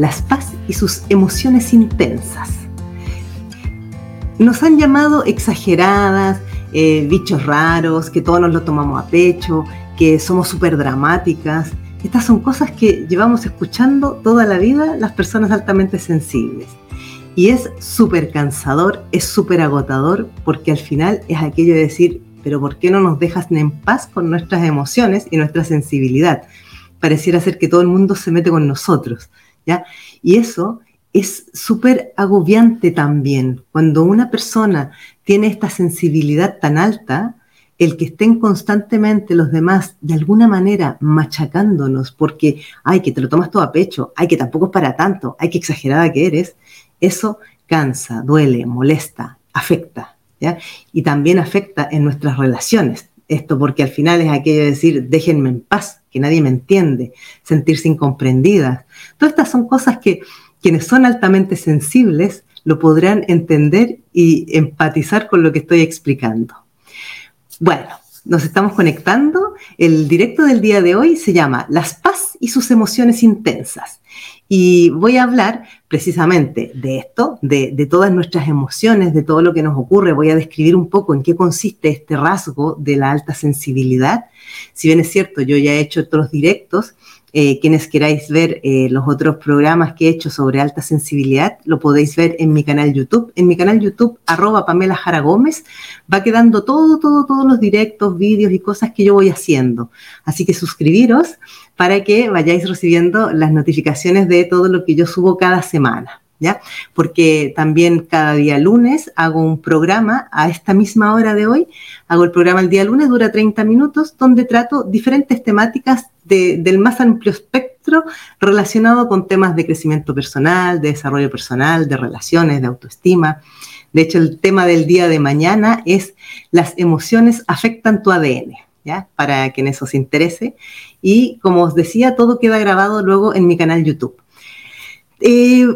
Las Paz y sus emociones intensas. Nos han llamado exageradas, eh, bichos raros, que todos nos lo tomamos a pecho, que somos súper dramáticas. Estas son cosas que llevamos escuchando toda la vida las personas altamente sensibles. Y es súper cansador, es súper agotador, porque al final es aquello de decir, pero ¿por qué no nos dejas en paz con nuestras emociones y nuestra sensibilidad? Pareciera ser que todo el mundo se mete con nosotros, Y eso es súper agobiante también. Cuando una persona tiene esta sensibilidad tan alta, el que estén constantemente los demás de alguna manera machacándonos porque, ay, que te lo tomas todo a pecho, ay, que tampoco es para tanto, ay, que exagerada que eres, eso cansa, duele, molesta, afecta, ¿ya? Y también afecta en nuestras relaciones. Esto porque al final es aquello de decir, déjenme en paz, que nadie me entiende, sentirse incomprendida. Todas estas son cosas que quienes son altamente sensibles lo podrán entender y empatizar con lo que estoy explicando. Bueno, nos estamos conectando. El directo del día de hoy se llama Las paz y sus emociones intensas. Y voy a hablar precisamente de esto, de, todas nuestras emociones, de todo lo que nos ocurre. Voy a describir un poco en qué consiste este rasgo de la alta sensibilidad. Si bien es cierto, yo ya he hecho otros directos eh, quienes queráis ver eh, los otros programas que he hecho sobre alta sensibilidad, lo podéis ver en mi canal YouTube. En mi canal YouTube, arroba Pamela Jara Gómez, va quedando todo, todo, todos los directos, vídeos y cosas que yo voy haciendo. Así que suscribiros para que vayáis recibiendo las notificaciones de todo lo que yo subo cada semana. ¿Ya? Porque también cada día lunes hago un programa a esta misma hora de hoy. Hago el programa el día lunes, dura 30 minutos, donde trato diferentes temáticas del más amplio espectro relacionado con temas de crecimiento personal, de desarrollo personal, de relaciones, de autoestima. De hecho, el tema del día de mañana es las emociones afectan tu ADN, ¿ya? Para quienes os interese. Y como os decía, todo queda grabado luego en mi canal YouTube. Eh,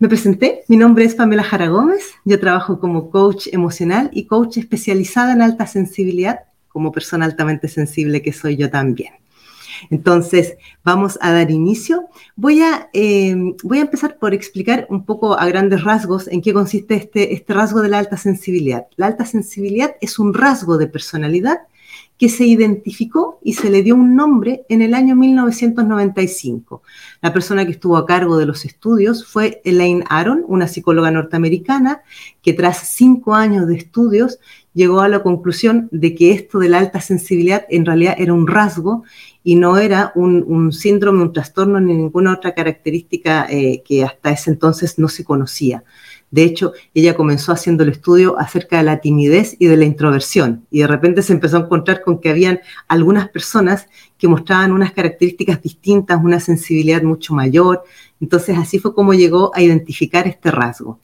me presenté, mi nombre es Pamela Jara Gómez, yo trabajo como coach emocional y coach especializada en alta sensibilidad, como persona altamente sensible que soy yo también. Entonces, vamos a dar inicio. Voy a, eh, voy a empezar por explicar un poco a grandes rasgos en qué consiste este, este rasgo de la alta sensibilidad. La alta sensibilidad es un rasgo de personalidad que se identificó y se le dio un nombre en el año 1995. La persona que estuvo a cargo de los estudios fue Elaine Aron, una psicóloga norteamericana, que tras cinco años de estudios llegó a la conclusión de que esto de la alta sensibilidad en realidad era un rasgo y no era un, síndrome, un trastorno ni ninguna otra característica eh, que hasta ese entonces no se conocía. De hecho, ella comenzó haciendo el estudio acerca de la timidez y de la introversión y de repente se empezó a encontrar con que habían algunas personas que mostraban unas características distintas, una sensibilidad mucho mayor. Entonces así fue como llegó a identificar este rasgo.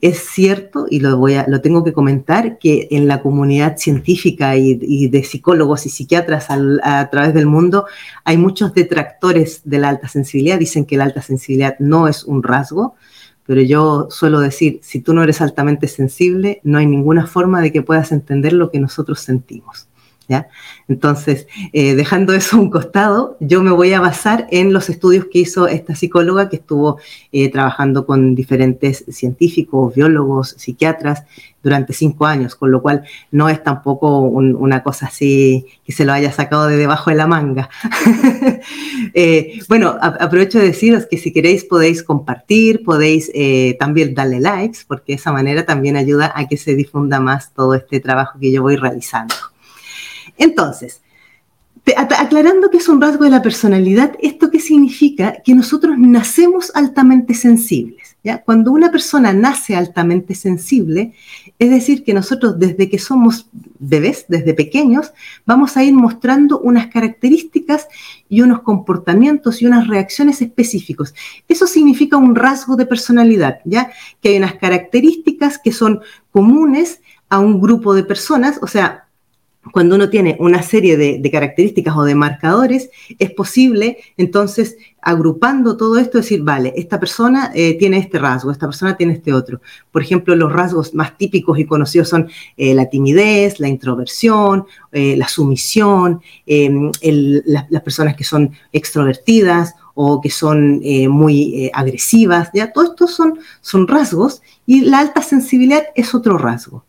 Es cierto, y lo, voy a, lo tengo que comentar, que en la comunidad científica y, de psicólogos y psiquiatras a, través del mundo hay muchos detractores de la alta sensibilidad. Dicen que la alta sensibilidad no es un rasgo, pero yo suelo decir, si tú no eres altamente sensible, no hay ninguna forma de que puedas entender lo que nosotros sentimos. Entonces, eh, dejando eso a un costado, yo me voy a basar en los estudios que hizo esta psicóloga que estuvo eh, trabajando con diferentes científicos, biólogos, psiquiatras durante cinco años, con lo cual no es tampoco una cosa así que se lo haya sacado de debajo de la manga. Eh, bueno, aprovecho de deciros que si queréis podéis compartir, podéis también darle likes, porque de esa manera también ayuda a que se difunda más todo este trabajo que yo voy realizando. Entonces, aclarando que es un rasgo de la personalidad, ¿esto qué significa? Que nosotros nacemos altamente sensibles. ¿ya? Cuando una persona nace altamente sensible, es decir, que nosotros desde que somos bebés, desde pequeños, vamos a ir mostrando unas características y unos comportamientos y unas reacciones específicos. Eso significa un rasgo de personalidad, ¿ya? Que hay unas características que son comunes a un grupo de personas, o sea, cuando uno tiene una serie de, características o de marcadores, es posible entonces agrupando todo esto decir, vale, esta persona eh, tiene este rasgo, esta persona tiene este otro. Por ejemplo, los rasgos más típicos y conocidos son eh, la timidez, la introversión, eh, la sumisión, em, las personas que son extrovertidas o que son muy agresivas, ya, todo esto son, son rasgos y la alta sensibilidad es otro rasgo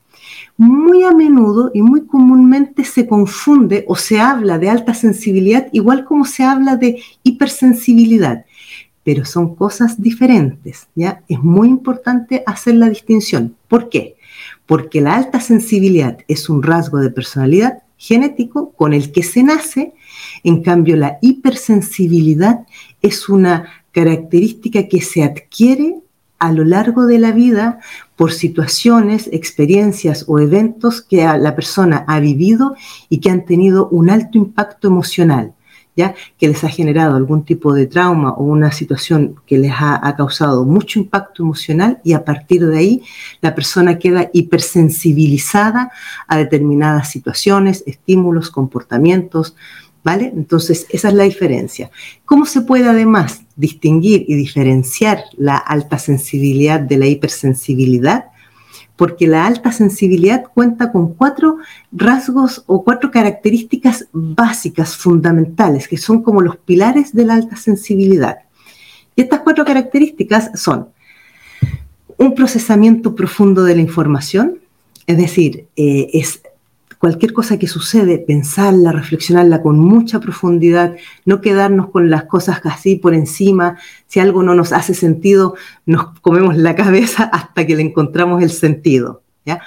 muy a menudo y muy comúnmente se confunde o se habla de alta sensibilidad igual como se habla de hipersensibilidad, pero son cosas diferentes, ¿ya? Es muy importante hacer la distinción. ¿Por qué? Porque la alta sensibilidad es un rasgo de personalidad genético con el que se nace, en cambio la hipersensibilidad es una característica que se adquiere a lo largo de la vida por situaciones, experiencias o eventos que la persona ha vivido y que han tenido un alto impacto emocional, ¿ya? que les ha generado algún tipo de trauma o una situación que les ha, ha causado mucho impacto emocional y a partir de ahí la persona queda hipersensibilizada a determinadas situaciones, estímulos, comportamientos, ¿Vale? Entonces, esa es la diferencia. ¿Cómo se puede además distinguir y diferenciar la alta sensibilidad de la hipersensibilidad? Porque la alta sensibilidad cuenta con cuatro rasgos o cuatro características básicas, fundamentales, que son como los pilares de la alta sensibilidad. Y estas cuatro características son un procesamiento profundo de la información, es decir, eh, es cualquier cosa que sucede, pensarla, reflexionarla con mucha profundidad, no quedarnos con las cosas así por encima. Si algo no nos hace sentido, nos comemos la cabeza hasta que le encontramos el sentido. ¿ya?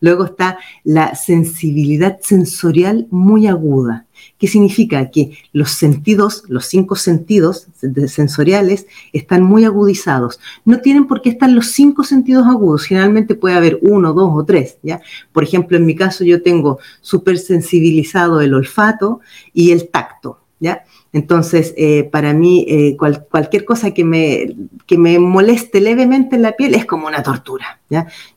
Luego está la sensibilidad sensorial muy aguda. ¿Qué significa? Que los sentidos, los cinco sentidos sensoriales, están muy agudizados. No tienen por qué estar los cinco sentidos agudos. Generalmente puede haber uno, dos o tres. ¿ya? Por ejemplo, en mi caso yo tengo súper sensibilizado el olfato y el tacto. ¿ya? Entonces, eh, para mí, eh, cualquier cosa que me, que me moleste levemente en la piel es como una tortura.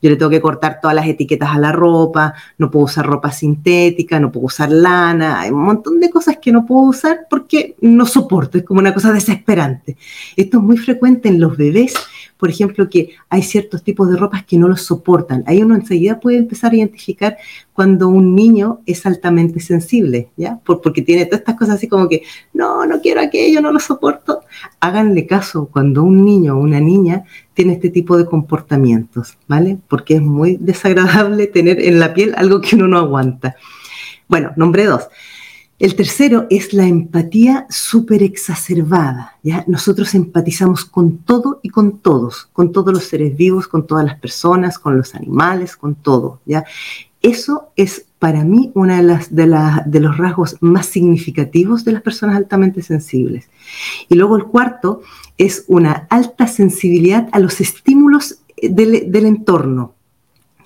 Yo le tengo que cortar todas las etiquetas a la ropa, no puedo usar ropa sintética, no puedo usar lana, hay un montón de cosas que no puedo usar porque no soporto, es como una cosa desesperante. Esto es muy frecuente en los bebés por ejemplo, que hay ciertos tipos de ropas que no los soportan. Ahí uno enseguida puede empezar a identificar cuando un niño es altamente sensible, ¿ya? porque tiene todas estas cosas así como que, no, no quiero aquello, no lo soporto. Háganle caso cuando un niño o una niña tiene este tipo de comportamientos, ¿vale? Porque es muy desagradable tener en la piel algo que uno no aguanta. Bueno, nombre dos. El tercero es la empatía súper exacerbada. ¿ya? Nosotros empatizamos con todo y con todos, con todos los seres vivos, con todas las personas, con los animales, con todo. ¿ya? Eso es para mí uno de, las, de, de los rasgos más significativos de las personas altamente sensibles. Y luego el cuarto es una alta sensibilidad a los estímulos del, del entorno.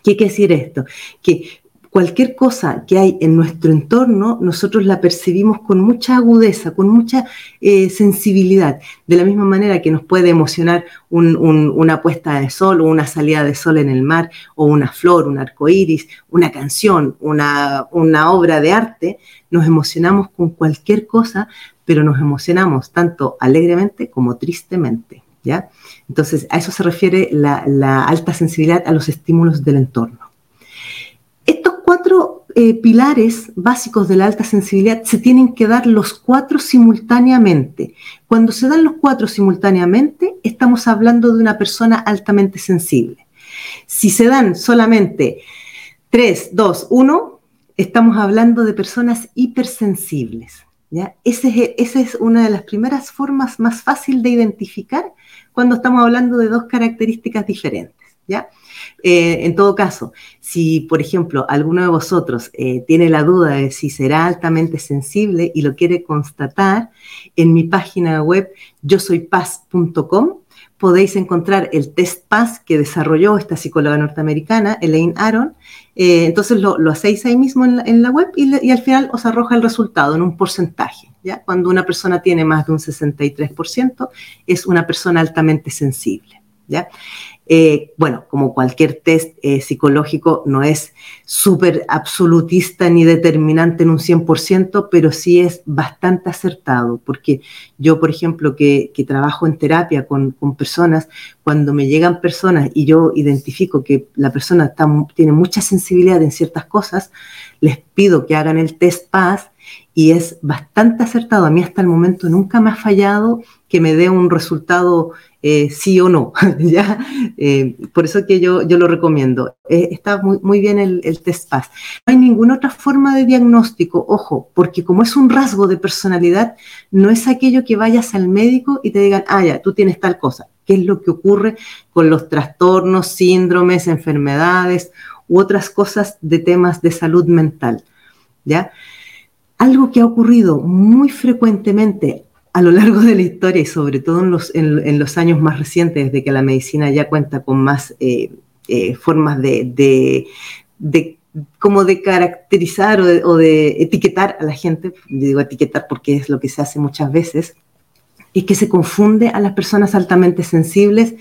¿Qué quiere decir esto? Que cualquier cosa que hay en nuestro entorno, nosotros la percibimos con mucha agudeza, con mucha eh, sensibilidad. De la misma manera que nos puede emocionar una puesta de sol o una salida de sol en el mar, o una flor, un arco iris, una canción, una, una obra de arte, nos emocionamos con cualquier cosa, pero nos emocionamos tanto alegremente como tristemente. ¿ya? Entonces, a eso se refiere la alta sensibilidad a los estímulos del entorno cuatro eh, pilares básicos de la alta sensibilidad se tienen que dar los cuatro simultáneamente. Cuando se dan los cuatro simultáneamente, estamos hablando de una persona altamente sensible. Si se dan solamente tres, dos, uno, estamos hablando de personas hipersensibles. Esa es, una de las primeras formas más fácil de identificar cuando estamos hablando de dos características diferentes. Eh, en todo caso, si, por ejemplo, alguno de vosotros eh, tiene la duda de si será altamente sensible y lo quiere constatar, en mi página web yo podéis encontrar el test PAS que desarrolló esta psicóloga norteamericana, Elaine Aron. Eh, entonces lo, hacéis ahí mismo en la, web y, y, al final os arroja el resultado en un porcentaje. ¿ya? Cuando una persona tiene más de un 63%, es una persona altamente sensible. Eh, bueno, como cualquier test eh, psicológico, no es súper absolutista ni determinante en un 100%, pero sí es bastante acertado, porque yo, por ejemplo, que, trabajo en terapia con, personas, cuando me llegan personas y yo identifico que la persona tiene mucha sensibilidad en ciertas cosas, les pido que hagan el test PAS y es bastante acertado. A mí hasta el momento nunca me ha fallado que me dé un resultado eh, sí o no. ¿ya? Eh, por eso que yo, yo lo recomiendo. Eh, está muy, muy bien el, test PAS. No hay ninguna otra forma de diagnóstico, ojo, porque como es un rasgo de personalidad, no es aquello que vayas al médico y te digan, ah, ya, tú tienes tal cosa. ¿Qué es lo que ocurre con los trastornos, síndromes, enfermedades u otras cosas de temas de salud mental? ¿Ya? Algo que ha ocurrido muy frecuentemente a lo largo de la historia y sobre todo en los, en, los años más recientes, desde que la medicina ya cuenta con más eh, eh, formas de, de, como de caracterizar o de, etiquetar a la gente, digo etiquetar porque es lo que se hace muchas veces, y que se confunde a las personas altamente sensibles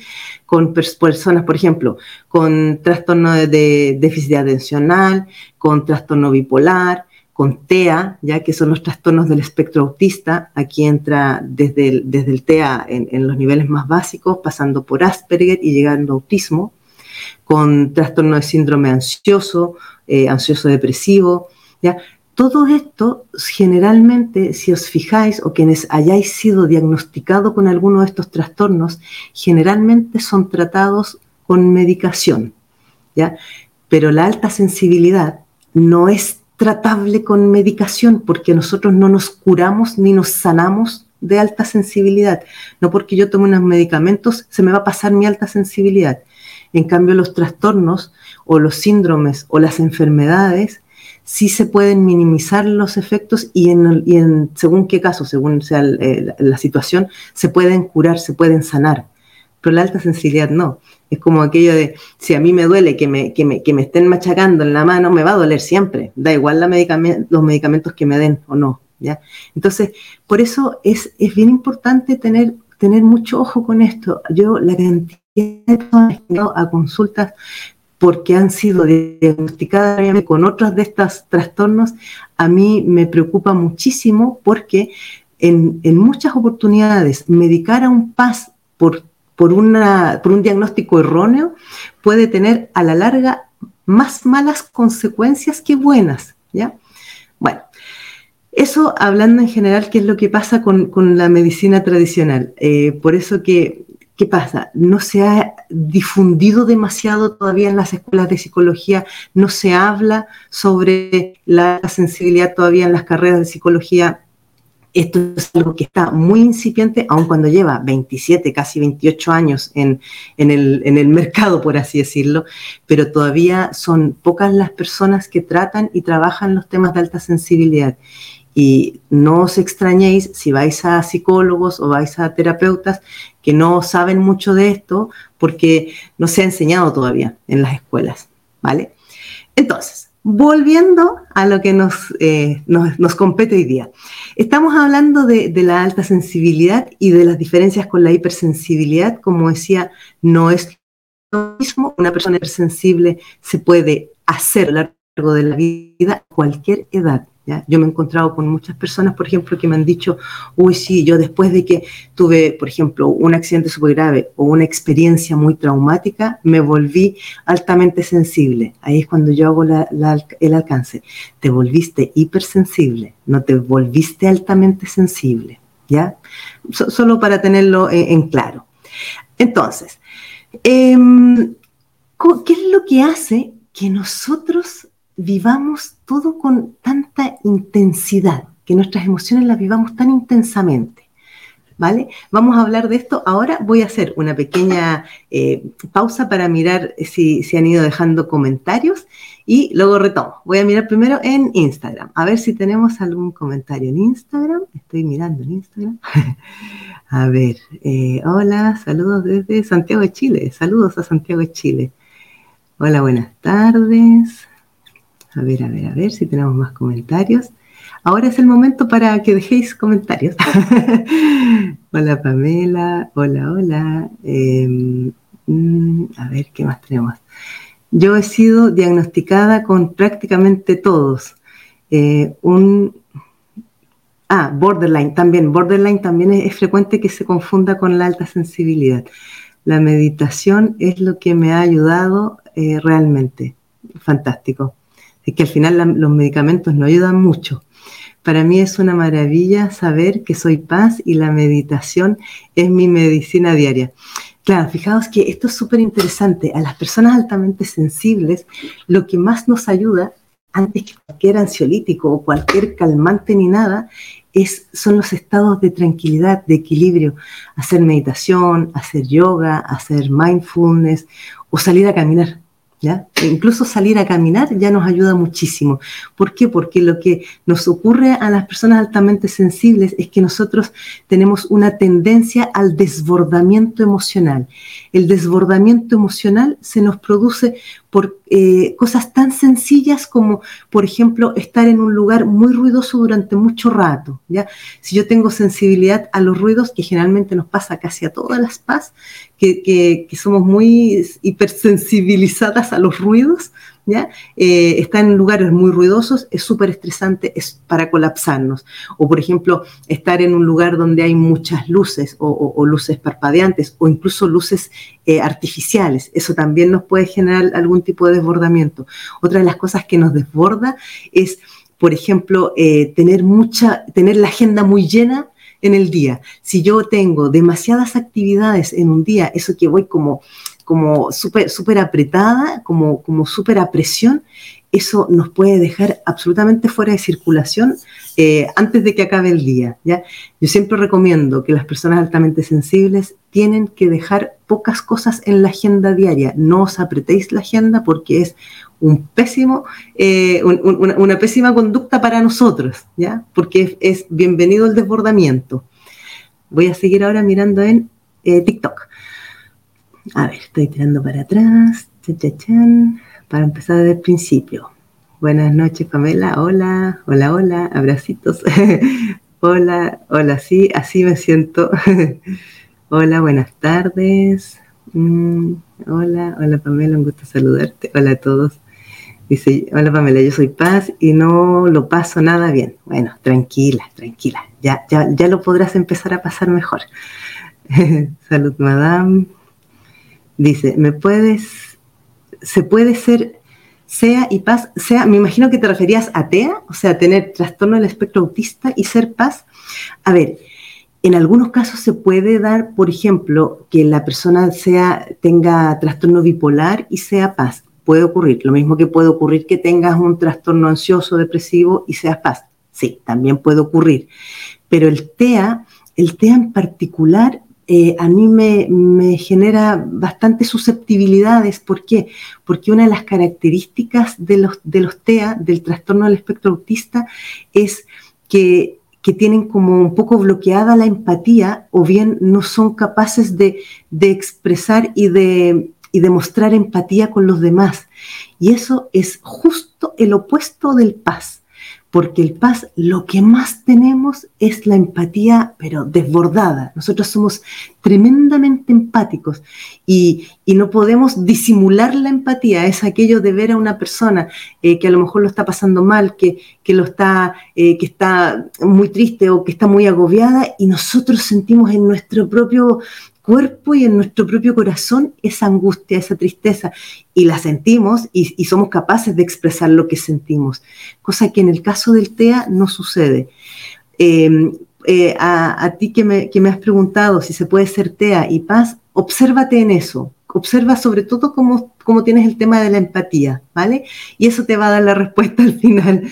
con personas, por ejemplo, con trastorno de déficit atencional, con trastorno bipolar, con TEA, ya que son los trastornos del espectro autista. Aquí entra desde el, desde el TEA en, los niveles más básicos, pasando por Asperger y llegando a autismo, con trastorno de síndrome ansioso, eh, ansioso depresivo. ¿ya? Todo esto, generalmente, si os fijáis, o quienes hayáis sido diagnosticados con alguno de estos trastornos, generalmente son tratados con medicación. ¿ya? Pero la alta sensibilidad no es tratable con medicación, porque nosotros no nos curamos ni nos sanamos de alta sensibilidad. No porque yo tome unos medicamentos se me va a pasar mi alta sensibilidad. En cambio, los trastornos o los síndromes o las enfermedades sí se pueden minimizar los efectos y en, según qué caso, según sea la situación, se pueden curar, se pueden sanar. Pero la alta sensibilidad no. Es como aquello de, si a mí me duele que me, que me, que me estén machacando en la mano, me va a doler siempre. Da igual los medicamentos que me den o no. ¿ya? Entonces, por eso es, es bien importante tener, tener mucho ojo con esto. Yo, la cantidad de personas que a consultas porque han sido diagnosticadas con otros de estos trastornos, a mí me preocupa muchísimo porque en, en muchas oportunidades medicar a un PAS por por, un diagnóstico erróneo puede tener a la larga más malas consecuencias que buenas, ¿ya? Bueno, eso hablando en general, ¿qué es lo que pasa con, la medicina tradicional? Eh, por eso ¿qué pasa? No se ha difundido demasiado todavía en las escuelas de psicología, no se habla sobre la sensibilidad todavía en las carreras de psicología esto es algo que está muy incipiente, aun cuando lleva 27, casi 28 años en, el, mercado, por así decirlo, pero todavía son pocas las personas que tratan y trabajan los temas de alta sensibilidad. Y no os extrañéis si vais a psicólogos o vais a terapeutas que no saben mucho de esto porque no se ha enseñado todavía en las escuelas, ¿vale? Entonces, Volviendo a lo que nos, eh, nos, compete hoy día. Estamos hablando de, la alta sensibilidad y de las diferencias con la hipersensibilidad. Como decía, no es lo mismo. Una persona hipersensible se puede hacer a lo largo de la vida a cualquier edad. Yo me he encontrado con muchas personas, por ejemplo, que me han dicho, uy, sí, yo después de que tuve, por ejemplo, un accidente súper grave o una experiencia muy traumática, me volví altamente sensible. Ahí es cuando yo hago el alcance. Te volviste hipersensible, no te volviste altamente sensible, ¿ya? solo para tenerlo en, claro. Entonces, em, ¿qué es lo que hace que nosotros vivamos todo con tanta intensidad, que nuestras emociones las vivamos tan intensamente. ¿Vale? Vamos a hablar de esto. Ahora voy a hacer una pequeña eh, pausa para mirar si se han ido dejando comentarios y luego retomo. Voy a mirar primero en Instagram, a ver si tenemos algún comentario en Instagram. Estoy mirando en Instagram. a ver, eh, hola, saludos desde Santiago de Chile. Saludos a Santiago de Chile. Hola, buenas tardes. A ver, a ver, a ver si tenemos más comentarios. Ahora es el momento para que dejéis comentarios. hola Pamela, hola, hola. Em, mm, a ver, ¿qué más tenemos? Yo he sido diagnosticada con prácticamente todos. Eh, un, ah, borderline también. Borderline también es, frecuente que se confunda con la alta sensibilidad. La meditación es lo que me ha ayudado eh, realmente. Fantástico. Es que al final los medicamentos no ayudan mucho. Para mí es una maravilla saber que soy paz y la meditación es mi medicina diaria. Claro, fijaos que esto es súper interesante. A las personas altamente sensibles, lo que más nos ayuda, antes que cualquier ansiolítico o cualquier calmante ni nada, es, son los estados de tranquilidad, de equilibrio. Hacer meditación, hacer yoga, hacer mindfulness o salir a caminar. E incluso salir a caminar ya nos ayuda muchísimo. ¿Por qué? Porque lo que nos ocurre a las personas altamente sensibles es que nosotros tenemos una tendencia al desbordamiento emocional. El desbordamiento emocional se nos produce por eh, cosas tan sencillas como, por ejemplo, estar en un lugar muy ruidoso durante mucho rato. ¿ya? Si yo tengo sensibilidad a los ruidos, que generalmente nos pasa casi a todas las paz, que, somos muy hipersensibilizadas a los ruidos, ¿ya? Eh, estar en lugares muy ruidosos es súper estresante, es para colapsarnos. O, por ejemplo, estar en un lugar donde hay muchas luces o, luces parpadeantes o incluso luces eh, artificiales. Eso también nos puede generar algún tipo de desbordamiento. Otra de las cosas que nos desborda es, por ejemplo, eh, tener, mucha, tener la agenda muy llena en el día. Si yo tengo demasiadas actividades en un día, eso que voy como como súper super apretada, como, como súper a presión, eso nos puede dejar absolutamente fuera de circulación eh, antes de que acabe el día. ¿ya? Yo siempre recomiendo que las personas altamente sensibles tienen que dejar pocas cosas en la agenda diaria. No os apretéis la agenda porque es un pésimo, eh, una, pésima conducta para nosotros, ¿ya? porque es, bienvenido el desbordamiento. Voy a seguir ahora mirando en eh, TikTok. A ver, estoy tirando para atrás. para empezar desde el principio. Buenas noches, Pamela. Hola, hola, hola. Abracitos. hola, hola, sí, así me siento. hola, buenas tardes. Mm, hola, hola, Pamela, un gusto saludarte. Hola a todos. Dice, hola Pamela, yo soy Paz y no lo paso nada bien. Bueno, tranquila, tranquila. Ya, ya, ya lo podrás empezar a pasar mejor. Salud, madame. Dice, ¿me puedes, se puede ser sea y paz, sea, me imagino que te referías a TEA, o sea, tener trastorno del espectro autista y ser paz. A ver, en algunos casos se puede dar, por ejemplo, que la persona sea, tenga trastorno bipolar y sea paz. Puede ocurrir. Lo mismo que puede ocurrir que tengas un trastorno ansioso, depresivo y seas paz. Sí, también puede ocurrir. Pero el TEA, el TEA en particular eh, a mí me, genera bastantes susceptibilidades. ¿Por qué? Porque una de las características de los, TEA, del trastorno del espectro autista, es que, tienen como un poco bloqueada la empatía o bien no son capaces de, expresar y de mostrar empatía con los demás. Y eso es justo el opuesto del paz porque el paz lo que más tenemos es la empatía, pero desbordada. Nosotros somos tremendamente empáticos y, no podemos disimular la empatía. Es aquello de ver a una persona eh, que a lo mejor lo está pasando mal, que, lo está, eh, que está muy triste o que está muy agobiada y nosotros sentimos en nuestro propio cuerpo y en nuestro propio corazón esa angustia, esa tristeza, y la sentimos y, somos capaces de expresar lo que sentimos, cosa que en el caso del TEA no sucede. Em, eh, a, ti que me, has preguntado si se puede ser TEA y paz, obsérvate en eso, observa sobre todo cómo, cómo tienes el tema de la empatía, ¿vale? Y eso te va a dar la respuesta al final.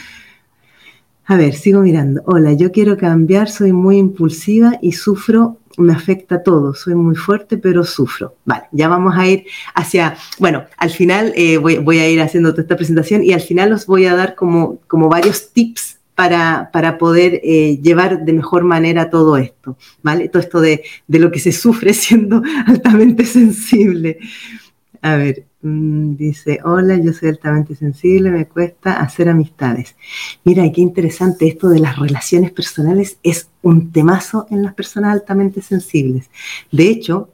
A ver, sigo mirando. Hola, yo quiero cambiar, soy muy impulsiva y sufro me afecta todo, soy muy fuerte, pero sufro. Vale, ya vamos a ir hacia, bueno, al final eh, voy, a ir haciendo toda esta presentación y al final os voy a dar como, como varios tips para, para poder eh, llevar de mejor manera todo esto, ¿vale? Todo esto de, de lo que se sufre siendo altamente sensible. A ver, dice, hola, yo soy altamente sensible, me cuesta hacer amistades. Mira, qué interesante esto de las relaciones personales, es un temazo en las personas altamente sensibles. De hecho,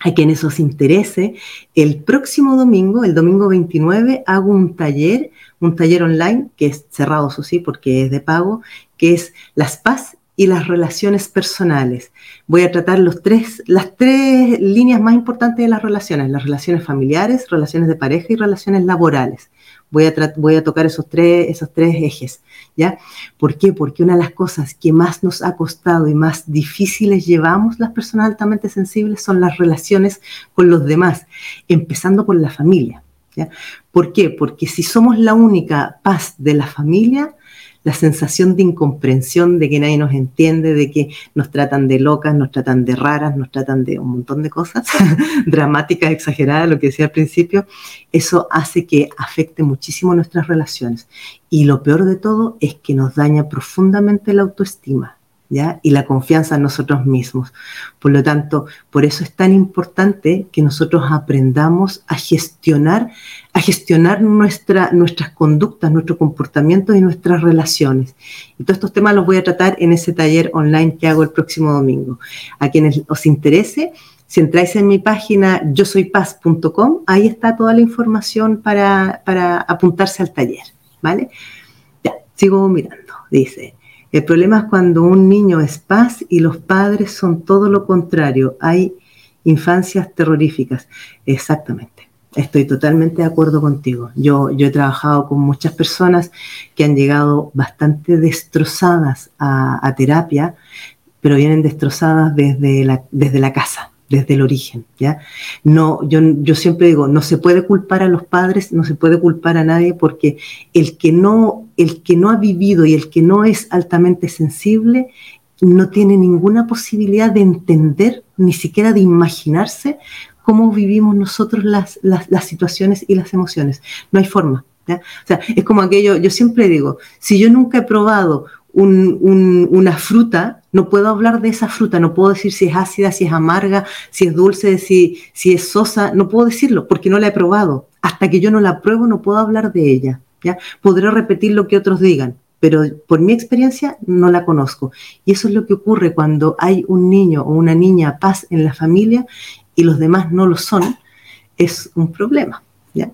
a quienes os interese, el próximo domingo, el domingo 29, hago un taller, un taller online, que es cerrado, eso sí, porque es de pago, que es Las Paz y las relaciones personales. Voy a tratar los tres, las tres líneas más importantes de las relaciones, las relaciones familiares, relaciones de pareja y relaciones laborales. Voy a, voy a tocar esos tres, esos tres ejes, ¿ya? ¿Por qué? Porque una de las cosas que más nos ha costado y más difíciles llevamos las personas altamente sensibles son las relaciones con los demás, empezando por la familia, ¿ya? ¿Por qué? Porque si somos la única paz de la familia, la sensación de incomprensión, de que nadie nos entiende, de que nos tratan de locas, nos tratan de raras, nos tratan de un montón de cosas dramáticas, exageradas, lo que decía al principio, eso hace que afecte muchísimo nuestras relaciones. Y lo peor de todo es que nos daña profundamente la autoestima y la confianza en nosotros mismos. Por lo tanto, por eso es tan importante que nosotros aprendamos a gestionar, a gestionar nuestra, nuestras conductas, nuestro comportamiento y nuestras relaciones. Y todos estos temas los voy a tratar en ese taller online que hago el próximo domingo. A quienes os interese, si entráis en mi página yo soy paz.com, ahí está toda la información para, para apuntarse al taller, ¿vale? Ya, sigo mirando. Dice, el problema es cuando un niño es paz y los padres son todo lo contrario. Hay infancias terroríficas. Exactamente. Estoy totalmente de acuerdo contigo. Yo, yo he trabajado con muchas personas que han llegado bastante destrozadas a, a terapia, pero vienen destrozadas desde la, desde la casa desde el origen, ¿ya? No, yo, yo siempre digo, no se puede culpar a los padres, no se puede culpar a nadie porque el que no, el que no ha vivido y el que no es altamente sensible no tiene ninguna posibilidad de entender, ni siquiera de imaginarse cómo vivimos nosotros las, las, situaciones y las emociones. No hay forma. ¿ya? O sea, es como aquello, yo siempre digo, si yo nunca he probado una fruta, no puedo hablar de esa fruta, no puedo decir si es ácida, si es amarga, si es dulce, si, si es sosa, no puedo decirlo porque no la he probado. Hasta que yo no la pruebo no puedo hablar de ella. ¿ya? Podré repetir lo que otros digan, pero por mi experiencia no la conozco. Y eso es lo que ocurre cuando hay un niño o una niña paz en la familia y los demás no lo son, es un problema. ¿ya?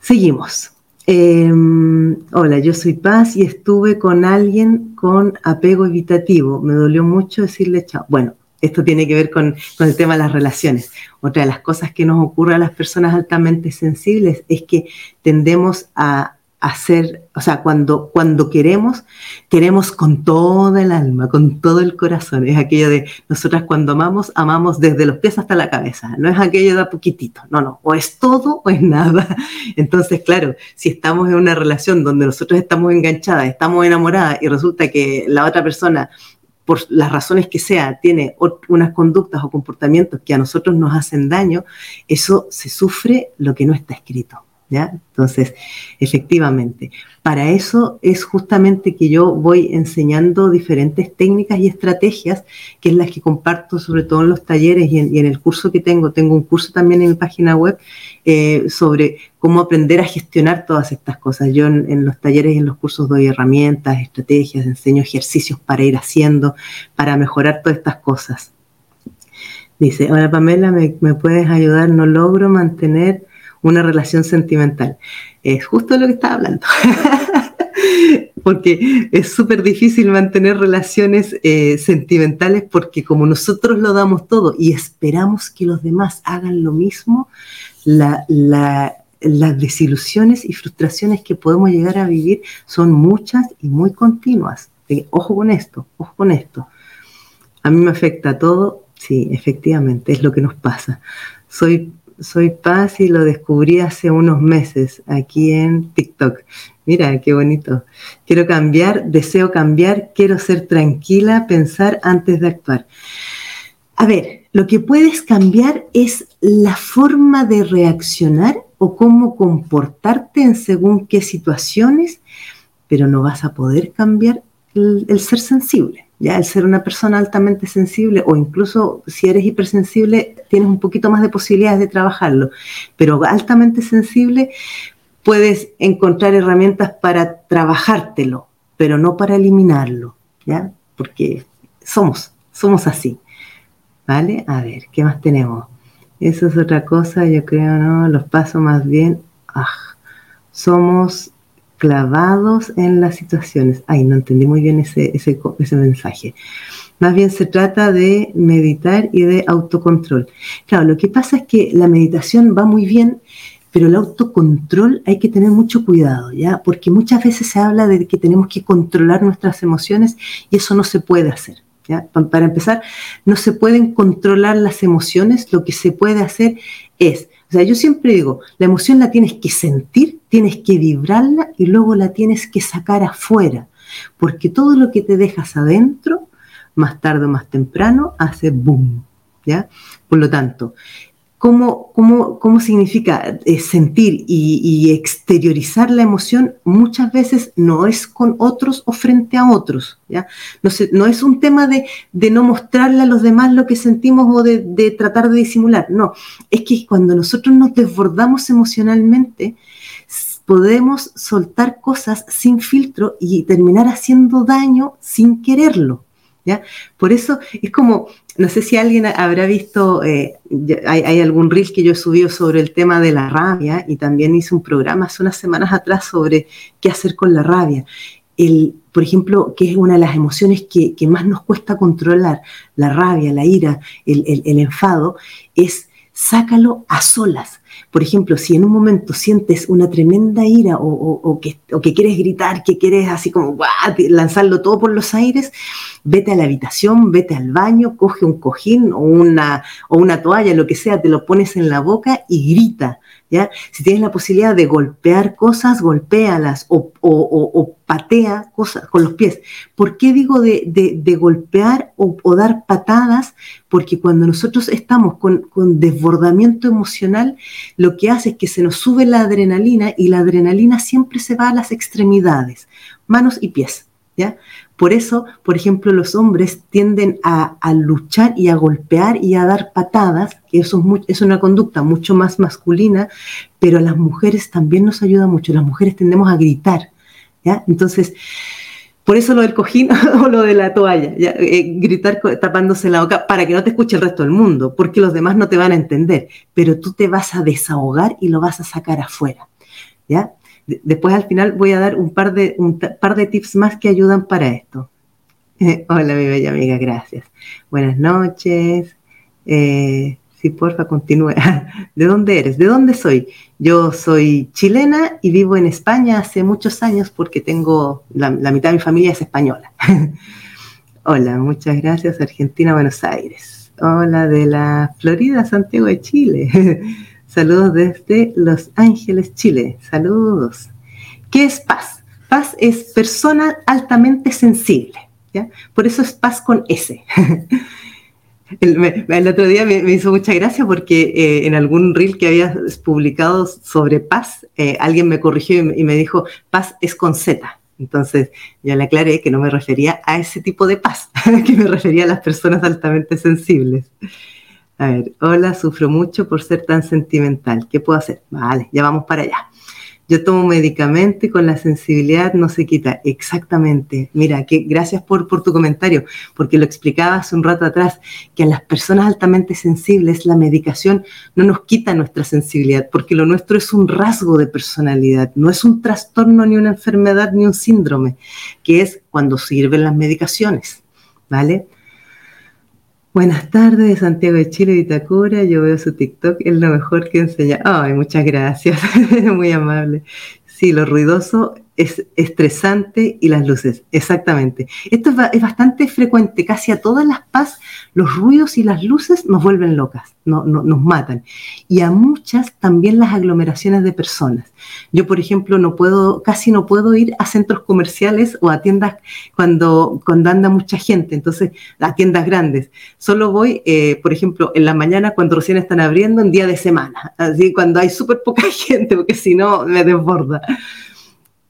Seguimos. Em, hola, yo soy Paz y estuve con alguien con apego evitativo. Me dolió mucho decirle chao. Bueno, esto tiene que ver con, con, el tema de las relaciones. Otra de las cosas que nos ocurre a las personas altamente sensibles es que tendemos a hacer, o sea, cuando, cuando queremos, queremos con toda el alma, con todo el corazón. Es aquello de nosotras cuando amamos, amamos desde los pies hasta la cabeza. No es aquello de a poquitito, no, no, o es todo o es nada. Entonces, claro, si estamos en una relación donde nosotros estamos enganchadas, estamos enamoradas y resulta que la otra persona por las razones que sea, tiene unas conductas o comportamientos que a nosotros nos hacen daño, eso se sufre lo que no está escrito. Entonces, efectivamente, para eso es justamente que yo voy enseñando diferentes técnicas y estrategias, que es las que comparto sobre todo en los talleres y en, el curso que tengo. Tengo un curso también en mi página web eh, sobre cómo aprender a gestionar todas estas cosas. Yo en, los talleres y en los cursos doy herramientas, estrategias, enseño ejercicios para ir haciendo, para mejorar todas estas cosas. Dice, hola Pamela, me puedes ayudar? No logro mantener una relación sentimental. Es justo lo que estaba hablando. porque es súper difícil mantener relaciones eh, sentimentales porque como nosotros lo damos todo y esperamos que los demás hagan lo mismo, las desilusiones y frustraciones que podemos llegar a vivir son muchas y muy continuas. ojo con esto, ojo con esto. A mí me afecta todo, sí, efectivamente, es lo que nos pasa. Soy soy Paz y lo descubrí hace unos meses aquí en TikTok. Mira, qué bonito. Quiero cambiar, deseo cambiar, quiero ser tranquila, pensar antes de actuar. A ver, lo que puedes cambiar es la forma de reaccionar o cómo comportarte en según qué situaciones, pero no vas a poder cambiar el, ser sensible. Ya el ser una persona altamente sensible o incluso si eres hipersensible tienes un poquito más de posibilidades de trabajarlo, pero altamente sensible puedes encontrar herramientas para trabajártelo, pero no para eliminarlo, ¿ya? Porque somos, somos así. ¿Vale? A ver, ¿qué más tenemos? Eso es otra cosa, yo creo, ¿no? Los pasos más bien, ah, somos clavados en las situaciones. Ay, no entendí muy bien ese, ese, ese mensaje. Más bien se trata de meditar y de autocontrol. Claro, lo que pasa es que la meditación va muy bien, pero el autocontrol hay que tener mucho cuidado, ¿ya? Porque muchas veces se habla de que tenemos que controlar nuestras emociones y eso no se puede hacer. ¿ya? Para empezar, no se pueden controlar las emociones, lo que se puede hacer es, o sea, yo siempre digo, la emoción la tienes que sentir, tienes que vibrarla y luego la tienes que sacar afuera, porque todo lo que te dejas adentro más tarde o más temprano, hace boom. ¿ya? Por lo tanto, ¿cómo, cómo, cómo significa eh, sentir y, exteriorizar la emoción? Muchas veces no es con otros o frente a otros. ¿ya? No, no es un tema de, de, no mostrarle a los demás lo que sentimos o de, de tratar de disimular. No, es que cuando nosotros nos desbordamos emocionalmente, podemos soltar cosas sin filtro y terminar haciendo daño sin quererlo. Por eso es como, no sé si alguien habrá visto, eh, hay, algún reel que yo he subido sobre el tema de la rabia y también hice un programa hace unas semanas atrás sobre qué hacer con la rabia. El, por ejemplo, que es una de las emociones que, más nos cuesta controlar, la rabia, la ira, el, el enfado, es sácalo a solas. Por ejemplo, si en un momento sientes una tremenda ira o, que, quieres gritar, que quieres así como lanzarlo todo por los aires, vete a la habitación, vete al baño, coge un cojín o una, o una toalla, lo que sea, te lo pones en la boca y grita. Si tienes la posibilidad de golpear cosas, golpéalas o, o, patea cosas con los pies. ¿Por qué digo de, golpear o, dar patadas? Porque cuando nosotros estamos con, con, desbordamiento emocional, lo que hace es que se nos sube la adrenalina y la adrenalina siempre se va a las extremidades, manos y pies. ¿ya? Por eso, por ejemplo, los hombres tienden a, luchar y a golpear y a dar patadas, que eso es, es, una conducta mucho más masculina, pero a las mujeres también nos ayuda mucho. Las mujeres tendemos a gritar. ¿ya? Entonces, por eso lo del cojín o lo de la toalla, eh, gritar tapándose la boca para que no te escuche el resto del mundo, porque los demás no te van a entender, pero tú te vas a desahogar y lo vas a sacar afuera. ¿ya? Después al final voy a dar un par de, un par de tips más que ayudan para esto. hola mi bella amiga, gracias. Buenas noches. Eh, Sí, porfa, continúe. ¿De dónde eres? ¿De dónde soy? Yo soy chilena y vivo en España hace muchos años porque tengo, la, mitad de mi familia es española. Hola, muchas gracias, Argentina, Buenos Aires. Hola, de la Florida, Santiago de Chile. Saludos desde Los Ángeles, Chile. Saludos. ¿Qué es paz? Paz es persona altamente sensible. ¿ya? Por eso es paz con S. El, otro día me, hizo mucha gracia porque eh, en algún reel que había publicado sobre paz, eh, alguien me corrigió y me, dijo, paz es con Z. Entonces ya le aclaré que no me refería a ese tipo de paz, que me refería a las personas altamente sensibles. A ver, hola, sufro mucho por ser tan sentimental. ¿Qué puedo hacer? Vale, ya vamos para allá yo tomo medicamento y con la sensibilidad no se quita. Exactamente. Mira, que gracias por, por tu comentario, porque lo explicaba hace un rato atrás, que a las personas altamente sensibles la medicación no nos quita nuestra sensibilidad, porque lo nuestro es un rasgo de personalidad, no es un trastorno, ni una enfermedad, ni un síndrome, que es cuando sirven las medicaciones. ¿Vale? Buenas tardes, Santiago de Chile, Vitacura. Yo veo su TikTok, es lo mejor que enseña. Ay, muchas gracias, muy amable. Sí, lo ruidoso es estresante y las luces, exactamente. Esto es, bastante frecuente, casi a todas las paz, los ruidos y las luces nos vuelven locas, no, nos matan. Y a muchas también las aglomeraciones de personas. Yo, por ejemplo, no puedo, casi no puedo ir a centros comerciales o a tiendas cuando, cuando anda mucha gente, entonces a tiendas grandes. Solo voy, eh, por ejemplo, en la mañana cuando recién están abriendo, en día de semana, así cuando hay súper poca gente, porque si no me desborda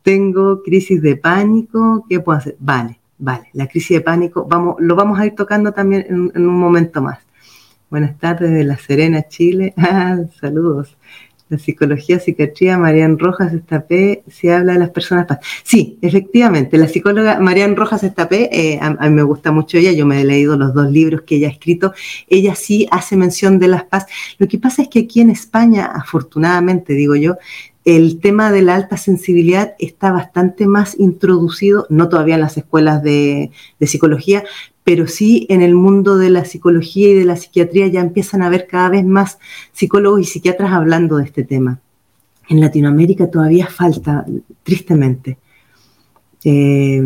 tengo crisis de pánico, ¿qué puedo hacer? Vale, vale, la crisis de pánico, vamos, lo vamos a ir tocando también en, un momento más. Buenas tardes de La Serena, Chile. Ah, saludos. La psicología, psiquiatría, Marian Rojas Estapé, se habla de las personas. Sí, efectivamente, la psicóloga Marian Rojas Estapé, eh, a, mí me gusta mucho ella, yo me he leído los dos libros que ella ha escrito, ella sí hace mención de las paz. Lo que pasa es que aquí en España, afortunadamente digo yo, el tema de la alta sensibilidad está bastante más introducido, no todavía en las escuelas de, psicología, pero sí en el mundo de la psicología y de la psiquiatría ya empiezan a haber cada vez más psicólogos y psiquiatras hablando de este tema. En Latinoamérica todavía falta, tristemente. Eh,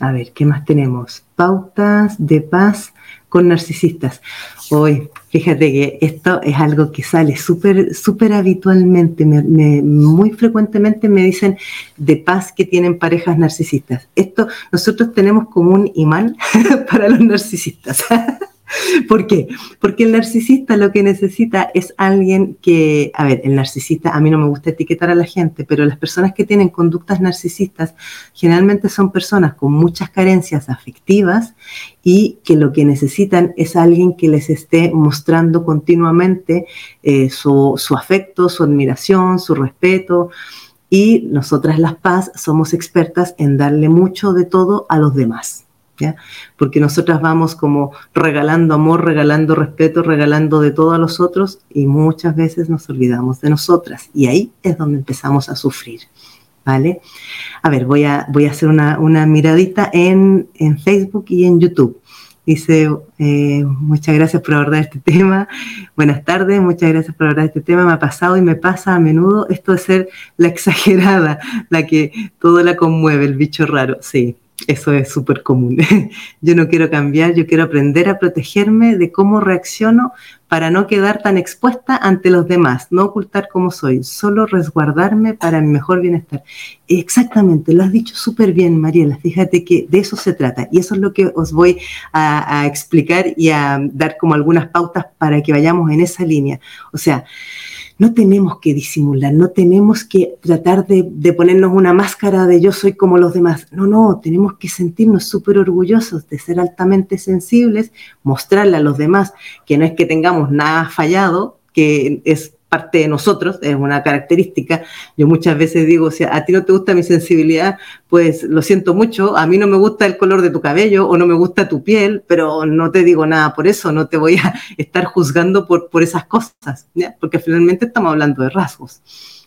a ver, ¿qué más tenemos? Pautas de paz con narcisistas. Hoy, fíjate que esto es algo que sale súper, súper habitualmente, muy frecuentemente me dicen de paz que tienen parejas narcisistas. Esto nosotros tenemos como un imán para los narcisistas. ¿Por qué? Porque el narcisista lo que necesita es alguien que, a ver, el narcisista, a mí no me gusta etiquetar a la gente, pero las personas que tienen conductas narcisistas generalmente son personas con muchas carencias afectivas y que lo que necesitan es alguien que les esté mostrando continuamente eh, su, su afecto, su admiración, su respeto. Y nosotras las paz somos expertas en darle mucho de todo a los demás. Porque nosotras vamos como regalando amor, regalando respeto, regalando de todo a los otros y muchas veces nos olvidamos de nosotras y ahí es donde empezamos a sufrir, ¿vale? A ver, voy a, voy a hacer una, miradita en, Facebook y en YouTube. Dice, eh, muchas gracias por abordar este tema. Buenas tardes, muchas gracias por abordar este tema. Me ha pasado y me pasa a menudo esto de ser la exagerada, la que todo la conmueve, el bicho raro. Sí, eso es súper común. yo no quiero cambiar, yo quiero aprender a protegerme de cómo reacciono para no quedar tan expuesta ante los demás, no ocultar cómo soy, solo resguardarme para mi mejor bienestar. Exactamente, lo has dicho súper bien, Mariela. Fíjate que de eso se trata y eso es lo que os voy a, a explicar y a dar como algunas pautas para que vayamos en esa línea. O sea, no tenemos que disimular, no tenemos que tratar de, ponernos una máscara de yo soy como los demás. No, no, tenemos que sentirnos súper orgullosos de ser altamente sensibles, mostrarle a los demás que no es que tengamos nada fallado, que es parte de nosotros, es una característica. Yo muchas veces digo, si a ti no te gusta mi sensibilidad, pues lo siento mucho, a mí no me gusta el color de tu cabello o no me gusta tu piel, pero no te digo nada por eso, no te voy a estar juzgando por, por esas cosas, porque finalmente estamos hablando de rasgos,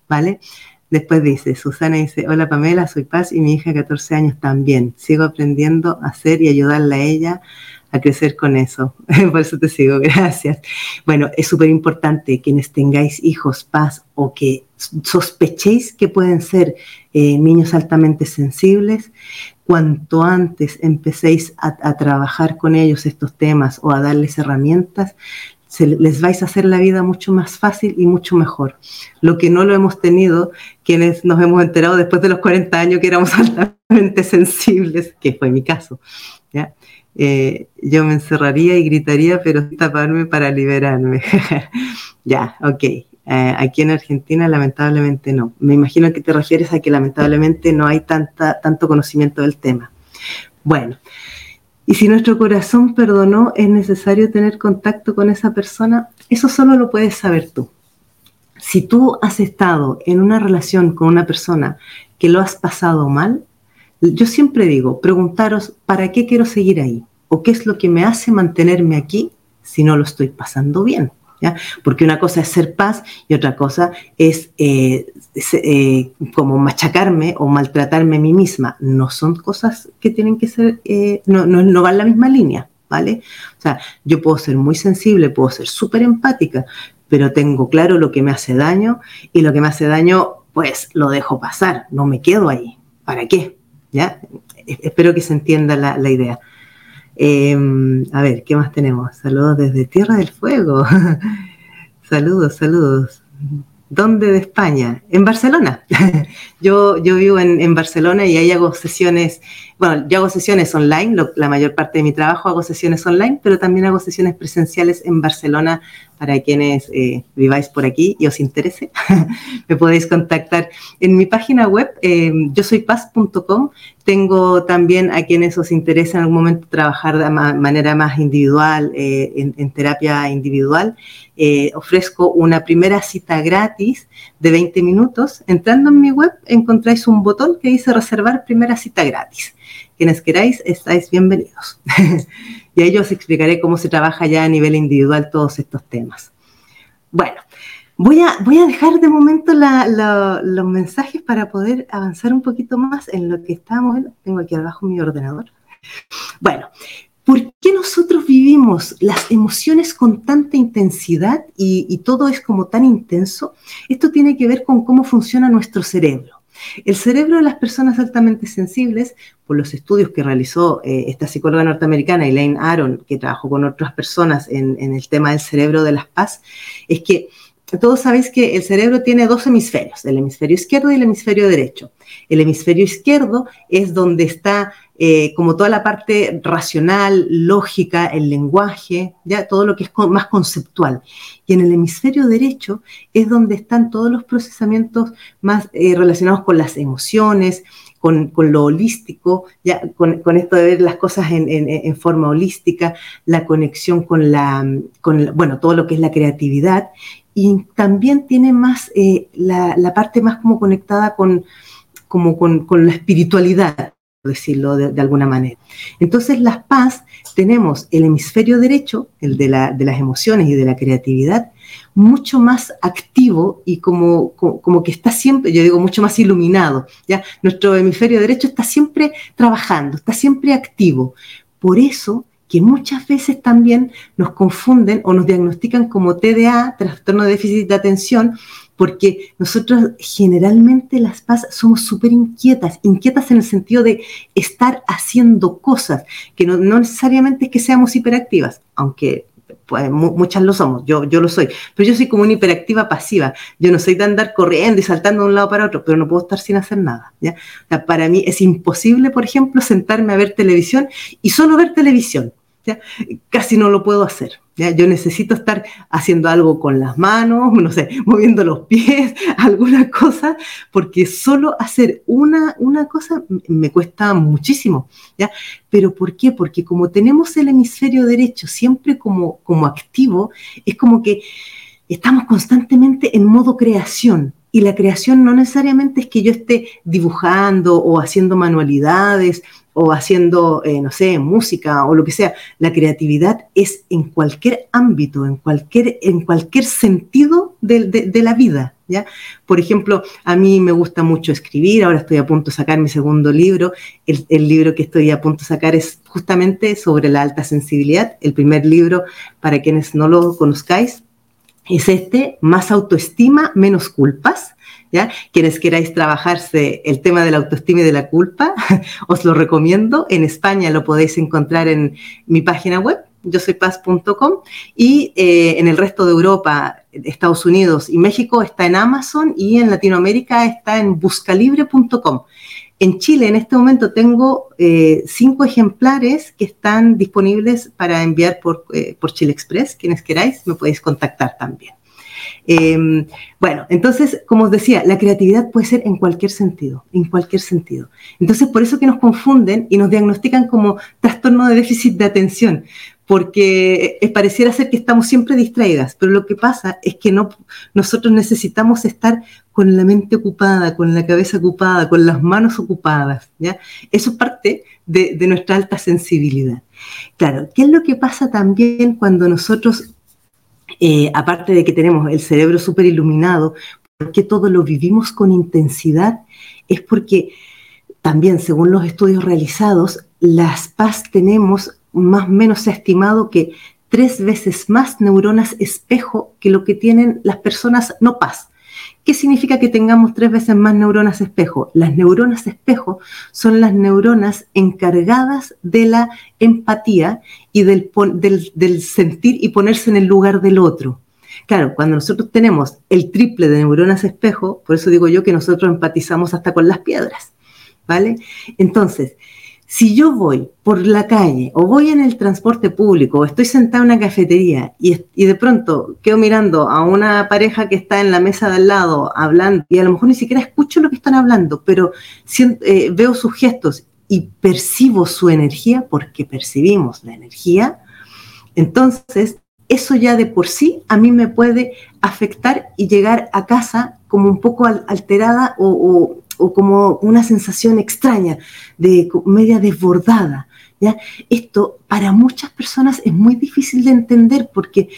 ¿vale? Después dice, Susana dice, hola Pamela, soy Paz y mi hija de 14 años también. Sigo aprendiendo a hacer y ayudarla a ella a crecer con eso. Por eso te sigo, gracias. Bueno, es súper importante quienes tengáis hijos paz o que sospechéis que pueden ser eh, niños altamente sensibles, cuanto antes empecéis a, trabajar con ellos estos temas o a darles herramientas, les vais a hacer la vida mucho más fácil y mucho mejor. Lo que no lo hemos tenido, quienes nos hemos enterado después de los 40 años que éramos altamente sensibles, que fue mi caso. ¿ya? Eh, yo me encerraría y gritaría, pero taparme para liberarme. ya, ok. Eh, aquí en Argentina lamentablemente no. Me imagino que te refieres a que lamentablemente no hay tanta, tanto conocimiento del tema. Bueno, y si nuestro corazón perdonó, es necesario tener contacto con esa persona, eso solo lo puedes saber tú. Si tú has estado en una relación con una persona que lo has pasado mal, yo siempre digo, preguntaros, ¿para qué quiero seguir ahí? O qué es lo que me hace mantenerme aquí si no lo estoy pasando bien. ¿Ya? Porque una cosa es ser paz y otra cosa es, eh, eh, como machacarme o maltratarme a mí misma. No son cosas que tienen que ser, eh, no, no, no van la misma línea, ¿vale? O sea, yo puedo ser muy sensible, puedo ser súper empática, pero tengo claro lo que me hace daño y lo que me hace daño, pues lo dejo pasar, no me quedo ahí. ¿Para qué? ¿Ya? Espero que se entienda la, la idea. Em, a ver, ¿qué más tenemos? Saludos desde Tierra del Fuego. saludos, saludos. ¿Dónde de España? En Barcelona. yo, yo vivo en, Barcelona y ahí hago sesiones bueno, yo hago sesiones online, la mayor parte de mi trabajo hago sesiones online, pero también hago sesiones presenciales en Barcelona para quienes eh, viváis por aquí y os interese. me podéis contactar en mi página web, eh, yo soy paz.com. Tengo también a quienes os interesa en algún momento trabajar de manera más individual, eh, en, terapia individual. ofrezco una primera cita gratis de 20 minutos. Entrando en mi web encontráis un botón que dice reservar primera cita gratis. Quienes queráis, estáis bienvenidos. y ahí os explicaré cómo se trabaja ya a nivel individual todos estos temas. Bueno, voy a, voy a dejar de momento los mensajes para poder avanzar un poquito más en lo que estamos. Tengo aquí abajo mi ordenador. Bueno, ¿por qué nosotros vivimos las emociones con tanta intensidad y todo es como tan intenso? Esto tiene que ver con cómo funciona nuestro cerebro. El cerebro de las personas altamente sensibles, por los estudios que realizó eh, esta psicóloga norteamericana, Elaine Aron, que trabajó con otras personas en, el tema del cerebro de las paz, es que todos sabéis que el cerebro tiene dos hemisferios, el hemisferio izquierdo y el hemisferio derecho. El hemisferio izquierdo es donde está eh, como toda la parte racional, lógica, el lenguaje, ya todo lo que es más conceptual. Y en el hemisferio derecho es donde están todos los procesamientos más eh, relacionados con las emociones, con, lo holístico, ya con, esto de ver las cosas en, forma holística, la conexión con la, bueno, todo lo que es la creatividad. Y también tiene más eh, la, parte más como conectada con, como con, con la espiritualidad decirlo de, alguna manera. Entonces, las paz, tenemos el hemisferio derecho, el de, las emociones y de la creatividad, mucho más activo y como, como, que está siempre, yo digo, mucho más iluminado. ¿ya? Nuestro hemisferio derecho está siempre trabajando, está siempre activo. Por eso que muchas veces también nos confunden o nos diagnostican como TDA, trastorno de déficit de atención, porque nosotros generalmente las paz somos súper inquietas, inquietas en el sentido de estar haciendo cosas, que no, necesariamente es que seamos hiperactivas, aunque pues, muchas lo somos, yo, yo lo soy, pero yo soy como una hiperactiva pasiva, yo no soy de andar corriendo y saltando de un lado para otro, pero no puedo estar sin hacer nada. ¿ya? para mí es imposible, por ejemplo, sentarme a ver televisión y solo ver televisión casi no lo puedo hacer. Yo necesito estar haciendo algo con las manos, no sé, moviendo los pies, alguna cosa, porque solo hacer una, una cosa me cuesta muchísimo. ¿ya? ¿Pero por qué? Porque como tenemos el hemisferio derecho siempre como, como activo, es como que estamos constantemente en modo creación. Y la creación no necesariamente es que yo esté dibujando o haciendo manualidades o haciendo, eh, no sé, música o lo que sea. La creatividad es en cualquier ámbito, en cualquier, en cualquier sentido de, la vida. ¿ya? Por ejemplo, a mí me gusta mucho escribir, ahora estoy a punto de sacar mi segundo libro. El, el libro que estoy a punto de sacar es justamente sobre la alta sensibilidad. El primer libro, para quienes no lo conozcáis, es este, Más autoestima, menos culpas ¿ya? Quienes queráis trabajarse el tema de la autoestima y de la culpa, os lo recomiendo. En España lo podéis encontrar en mi página web, yo soy paz.com, y eh, en el resto de Europa, Estados Unidos y México está en Amazon y en Latinoamérica está en buscalibre.com. En Chile en este momento tengo eh, cinco ejemplares que están disponibles para enviar por, eh, por Chile Express. Quienes queráis me podéis contactar también. Em, bueno, entonces, como os decía, la creatividad puede ser en cualquier sentido, en cualquier sentido. Entonces, por eso que nos confunden y nos diagnostican como trastorno de déficit de atención, porque pareciera ser que estamos siempre distraídas, pero lo que pasa es que no, nosotros necesitamos estar con la mente ocupada, con la cabeza ocupada, con las manos ocupadas, ¿ya? Eso es parte de, de nuestra alta sensibilidad. Claro, ¿qué es lo que pasa también cuando nosotros eh, aparte de que tenemos el cerebro súper iluminado, porque todo lo vivimos con intensidad, es porque también, según los estudios realizados, las paz tenemos más o menos estimado que tres veces más neuronas espejo que lo que tienen las personas no paz. ¿Qué significa que tengamos tres veces más neuronas espejo? Las neuronas espejo son las neuronas encargadas de la empatía y del, sentir y ponerse en el lugar del otro. Claro, cuando nosotros tenemos el triple de neuronas espejo, por eso digo yo que nosotros empatizamos hasta con las piedras, ¿vale? Entonces, si yo voy por la calle o voy en el transporte público o estoy sentado en una cafetería y, de pronto quedo mirando a una pareja que está en la mesa de al lado hablando y a lo mejor ni siquiera escucho lo que están hablando, pero eh, veo sus gestos y percibo su energía porque percibimos la energía, entonces eso ya de por sí a mí me puede afectar y llegar a casa como un poco alterada o como una sensación extraña, de media desbordada. ¿ya? Esto para muchas personas es muy difícil de entender porque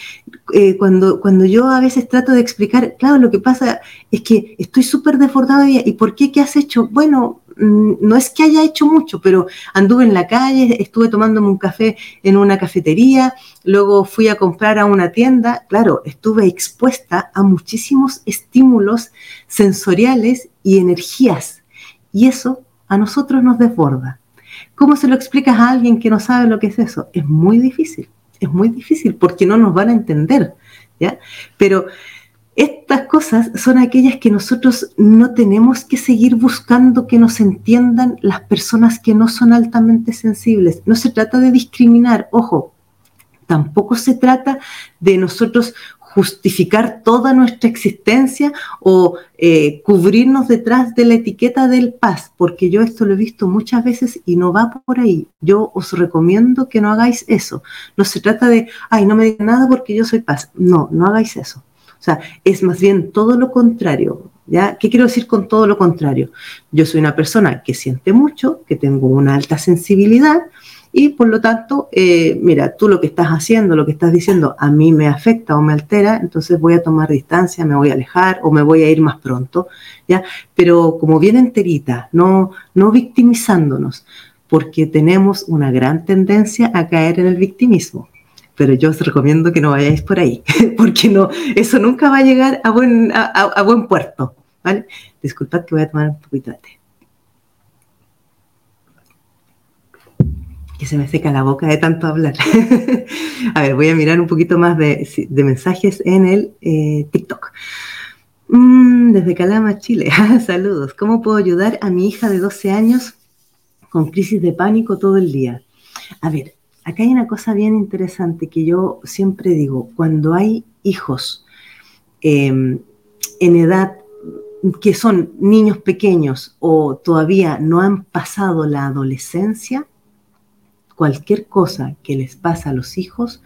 eh, cuando, cuando yo a veces trato de explicar, claro, lo que pasa es que estoy súper desbordado y, y ¿por qué? ¿Qué has hecho? Bueno, Mm, no es que haya hecho mucho, pero anduve en la calle, estuve tomándome un café en una cafetería, luego fui a comprar a una tienda, claro, estuve expuesta a muchísimos estímulos sensoriales y energías, y eso a nosotros nos desborda. ¿Cómo se lo explicas a alguien que no sabe lo que es eso? Es muy difícil, es muy difícil porque no nos van a entender, ¿ya? Pero estas cosas son aquellas que nosotros no tenemos que seguir buscando que nos entiendan las personas que no son altamente sensibles. No se trata de discriminar, ojo, tampoco se trata de nosotros justificar toda nuestra existencia o eh, cubrirnos detrás de la etiqueta del paz, porque yo esto lo he visto muchas veces y no va por ahí. Yo os recomiendo que no hagáis eso. No se trata de, ay, no me digan nada porque yo soy paz. No, no hagáis eso. O sea, es más bien todo lo contrario. ¿ya? ¿Qué quiero decir con todo lo contrario? Yo soy una persona que siente mucho, que tengo una alta sensibilidad y por lo tanto, eh, mira, tú lo que estás haciendo, lo que estás diciendo, a mí me afecta o me altera, entonces voy a tomar distancia, me voy a alejar o me voy a ir más pronto, ¿ya? Pero como bien enterita, no, no victimizándonos, porque tenemos una gran tendencia a caer en el victimismo pero yo os recomiendo que no vayáis por ahí, porque no, eso nunca va a llegar a buen, a, buen puerto, ¿vale? Disculpad que voy a tomar un poquito de té. Que se me seca la boca de tanto hablar. a ver, voy a mirar un poquito más de, mensajes en el eh, TikTok. Mm, desde Calama, Chile. Saludos. ¿Cómo puedo ayudar a mi hija de 12 años con crisis de pánico todo el día? A ver, acá hay una cosa bien interesante que yo siempre digo, cuando hay hijos em, en edad que son niños pequeños o todavía no han pasado la adolescencia, cualquier cosa que les pasa a los hijos,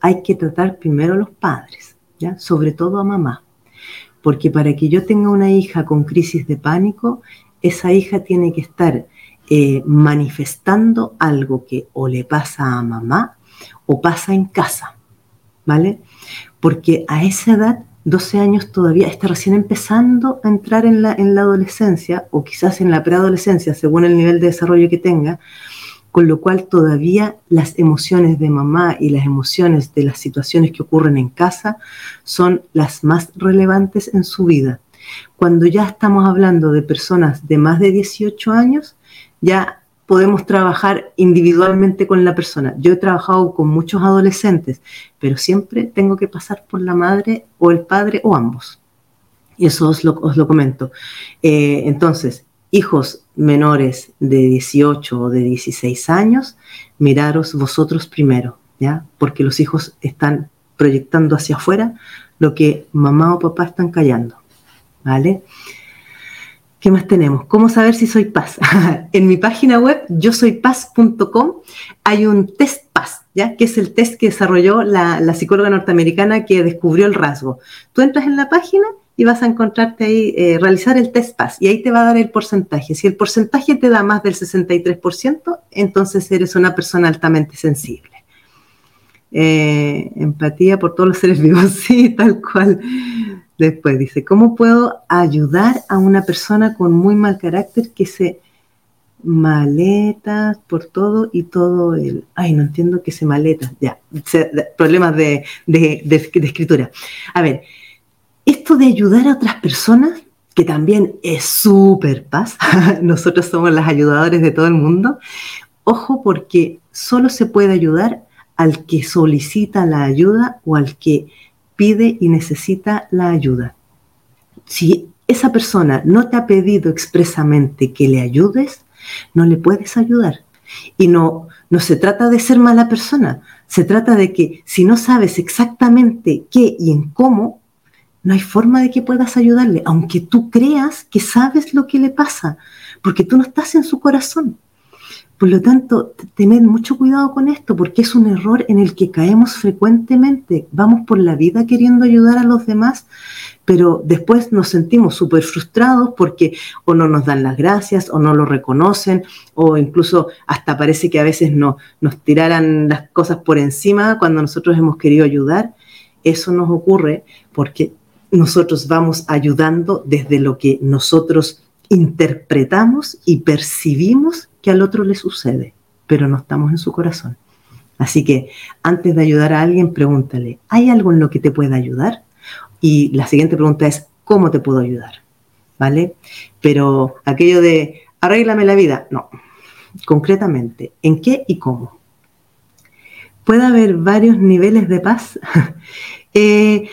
hay que tratar primero a los padres, ¿ya? sobre todo a mamá. Porque para que yo tenga una hija con crisis de pánico, esa hija tiene que estar eh, manifestando algo que o le pasa a mamá o pasa en casa, ¿vale? Porque a esa edad, 12 años todavía, está recién empezando a entrar en la, en la adolescencia o quizás en la preadolescencia, según el nivel de desarrollo que tenga, con lo cual todavía las emociones de mamá y las emociones de las situaciones que ocurren en casa son las más relevantes en su vida. Cuando ya estamos hablando de personas de más de 18 años, ya podemos trabajar individualmente con la persona. Yo he trabajado con muchos adolescentes, pero siempre tengo que pasar por la madre o el padre o ambos. Y eso os lo, comento. Eh, entonces, hijos menores de 18 o de 16 años, miraros vosotros primero, ¿ya? Porque los hijos están proyectando hacia afuera lo que mamá o papá están callando, ¿vale? ¿Qué más tenemos? ¿Cómo saber si soy paz? en mi página web, yo soy paz.com, hay un test paz, ¿ya? Que es el test que desarrolló la, psicóloga norteamericana que descubrió el rasgo. Tú entras en la página y vas a encontrarte ahí, eh, realizar el test paz y ahí te va a dar el porcentaje. Si el porcentaje te da más del 63%, entonces eres una persona altamente sensible. Eh, empatía por todos los seres vivos, sí, tal cual. Después dice, ¿cómo puedo ayudar a una persona con muy mal carácter que se maleta por todo y todo el... Ay, no entiendo que se maleta. Ya, problemas de, escritura. A ver, esto de ayudar a otras personas, que también es súper paz, nosotros somos las ayudadores de todo el mundo, ojo porque solo se puede ayudar al que solicita la ayuda o al que pide y necesita la ayuda. Si esa persona no te ha pedido expresamente que le ayudes, no le puedes ayudar. Y no, no se trata de ser mala persona, se trata de que si no sabes exactamente qué y en cómo, no hay forma de que puedas ayudarle, aunque tú creas que sabes lo que le pasa, porque tú no estás en su corazón. Por lo tanto, tened mucho cuidado con esto, porque es un error en el que caemos frecuentemente. Vamos por la vida queriendo ayudar a los demás, pero después nos sentimos súper frustrados porque o no nos dan las gracias o no lo reconocen o incluso hasta parece que a veces no, nos tiraran las cosas por encima cuando nosotros hemos querido ayudar. Eso nos ocurre porque nosotros vamos ayudando desde lo que nosotros interpretamos y percibimos que al otro le sucede, pero no estamos en su corazón. Así que antes de ayudar a alguien, pregúntale, ¿hay algo en lo que te pueda ayudar? Y la siguiente pregunta es, ¿cómo te puedo ayudar? ¿Vale? Pero aquello de, arréglame la vida, no. Concretamente, ¿en qué y cómo? ¿Puede haber varios niveles de paz? eh,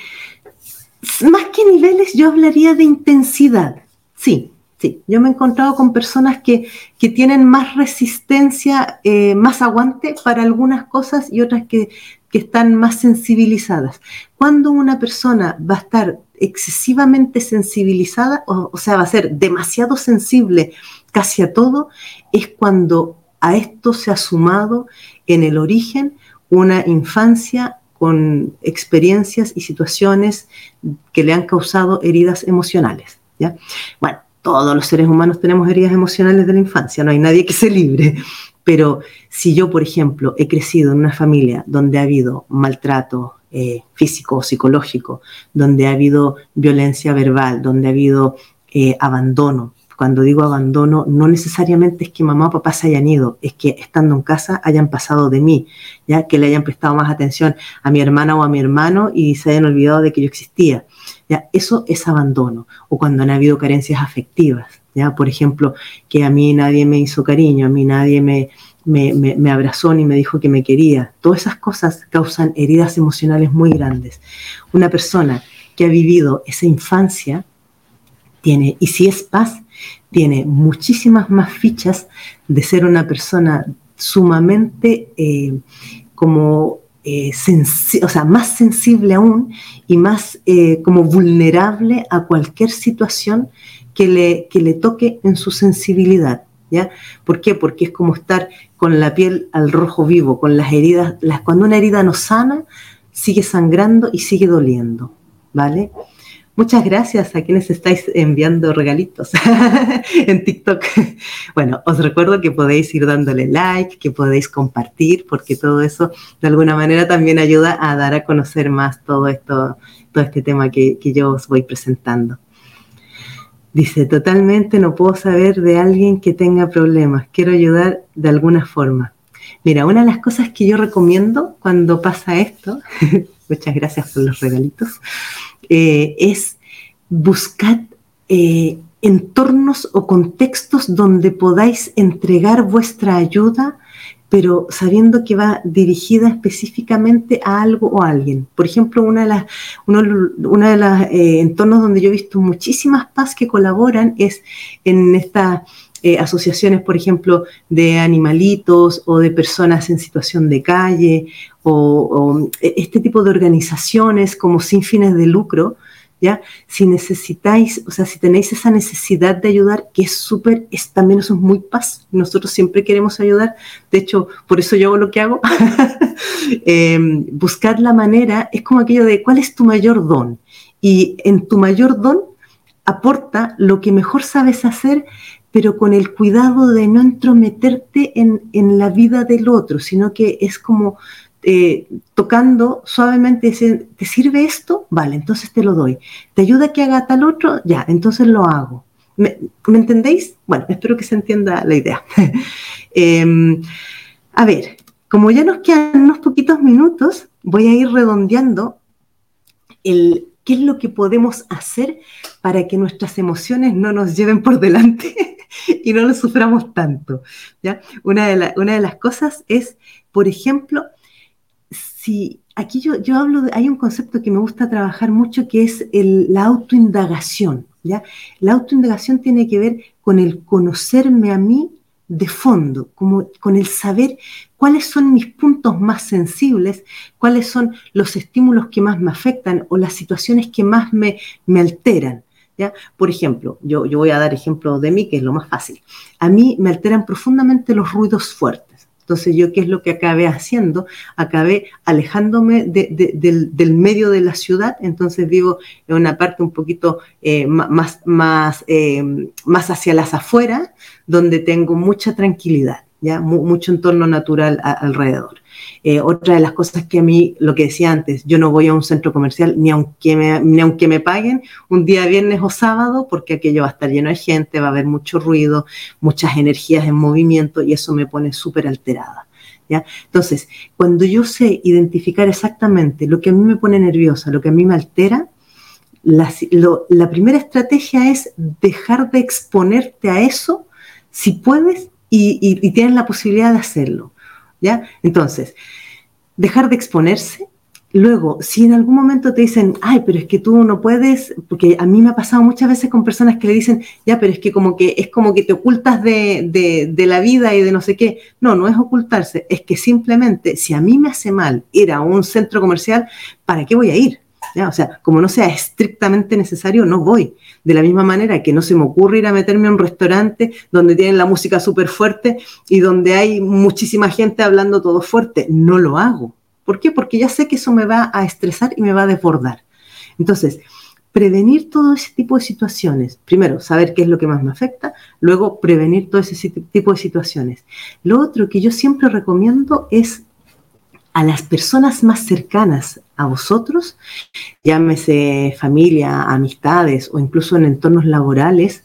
más que niveles, yo hablaría de intensidad. Sí, sí. Yo me he encontrado con personas que, tienen más resistencia, eh, más aguante para algunas cosas y otras que, están más sensibilizadas. Cuando una persona va a estar excesivamente sensibilizada, o, o sea, va a ser demasiado sensible casi a todo, es cuando a esto se ha sumado en el origen una infancia con experiencias y situaciones que le han causado heridas emocionales. ¿ya? Bueno, todos los seres humanos tenemos heridas emocionales de la infancia, no hay nadie que se libre, pero si yo, por ejemplo, he crecido en una familia donde ha habido maltrato eh, físico o psicológico, donde ha habido violencia verbal, donde ha habido eh, abandono, cuando digo abandono, no necesariamente es que mamá o papá se hayan ido, es que estando en casa hayan pasado de mí, ya que le hayan prestado más atención a mi hermana o a mi hermano y se hayan olvidado de que yo existía. Ya, eso es abandono. O cuando han habido carencias afectivas, ya, por ejemplo, que a mí nadie me hizo cariño, a mí nadie me, me, me, abrazó ni me dijo que me quería. Todas esas cosas causan heridas emocionales muy grandes. Una persona que ha vivido esa infancia tiene, y si es paz, tiene muchísimas más fichas de ser una persona sumamente eh, como eh, o sea, más sensible aún y más eh, como vulnerable a cualquier situación que le, que le toque en su sensibilidad. ¿Ya? ¿Por qué? Porque es como estar con la piel al rojo vivo, con las heridas, las, cuando una herida no sana, sigue sangrando y sigue doliendo, ¿vale? Muchas gracias a quienes estáis enviando regalitos en TikTok. Bueno, os recuerdo que podéis ir dándole like, que podéis compartir, porque todo eso de alguna manera también ayuda a dar a conocer más todo esto, todo este tema que, que yo os voy presentando. Dice, totalmente no puedo saber de alguien que tenga problemas, quiero ayudar de alguna forma. Mira, una de las cosas que yo recomiendo cuando pasa esto, muchas gracias por los regalitos, eh, es buscar eh, entornos o contextos donde podáis entregar vuestra ayuda, pero sabiendo que va dirigida específicamente a algo o a alguien. Por ejemplo, una de las, uno, de los eh, entornos donde yo he visto muchísimas paz que colaboran es en estas asociaciones, por ejemplo, de animalitos o de personas en situación de calle o, este tipo de organizaciones como sin fines de lucro, ¿ya? Si necesitáis, o sea, si tenéis esa necesidad de ayudar, que es súper, también eso es muy paz. Nosotros siempre queremos ayudar. De hecho, por eso yo hago lo que hago. Em, buscar la manera, es como aquello de, ¿cuál es tu mayor don? Y en tu mayor don aporta lo que mejor sabes hacer, pero con el cuidado de no entrometerte en, en la vida del otro, sino que es como eh, tocando suavemente, ¿te sirve esto? Vale, entonces te lo doy. ¿Te ayuda que haga tal otro? Ya, entonces lo hago. ¿Me, entendéis? Bueno, espero que se entienda la idea. Em, a ver, como ya nos quedan unos poquitos minutos, voy a ir redondeando el qué es lo que podemos hacer para que nuestras emociones no nos lleven por delante y no lo suframos tanto. ¿ya? Una, de una de las cosas es, por ejemplo, Sí, aquí yo, yo hablo, de, hay un concepto que me gusta trabajar mucho que es la autoindagación. ¿ya? La autoindagación tiene que ver con el conocerme a mí de fondo, como con el saber cuáles son mis puntos más sensibles, cuáles son los estímulos que más me afectan o las situaciones que más me, me alteran. ¿ya? Por ejemplo, yo, yo voy a dar ejemplo de mí, que es lo más fácil. A mí me alteran profundamente los ruidos fuertes. Entonces yo, ¿qué es lo que acabé haciendo? Acabé alejándome del, medio de la ciudad, entonces vivo en una parte un poquito eh, más, más, eh, más hacia las afueras, donde tengo mucha tranquilidad, ¿ya? mucho entorno natural alrededor. Eh, otra de las cosas que a mí, lo que decía antes, yo no voy a un centro comercial ni aunque, me, ni aunque me paguen un día viernes o sábado, porque aquello va a estar lleno de gente, va a haber mucho ruido, muchas energías en movimiento y eso me pone súper alterada. ¿Ya? Entonces, cuando yo sé identificar exactamente lo que a mí me pone nerviosa, lo que a mí me altera, la, primera estrategia es dejar de exponerte a eso si puedes y tienes la posibilidad de hacerlo. ¿Ya? Entonces, dejar de exponerse. Luego, si en algún momento te dicen, ay, pero es que tú no puedes, porque a mí me ha pasado muchas veces con personas que le dicen, ya, pero es que como que es como que te ocultas de, la vida y de no sé qué. No, no es ocultarse, es que simplemente si a mí me hace mal ir a un centro comercial, ¿para qué voy a ir? O sea, como no sea estrictamente necesario, no voy. De la misma manera que no se me ocurre ir a meterme a un restaurante donde tienen la música súper fuerte y donde hay muchísima gente hablando todo fuerte. No lo hago. ¿Por qué? Porque ya sé que eso me va a estresar y me va a desbordar. Entonces, prevenir todo ese tipo de situaciones. Primero, saber qué es lo que más me afecta, luego prevenir todo ese tipo de situaciones. Lo otro que yo siempre recomiendo es a las personas más cercanas a vosotros, llámese familia, amistades o incluso en entornos laborales,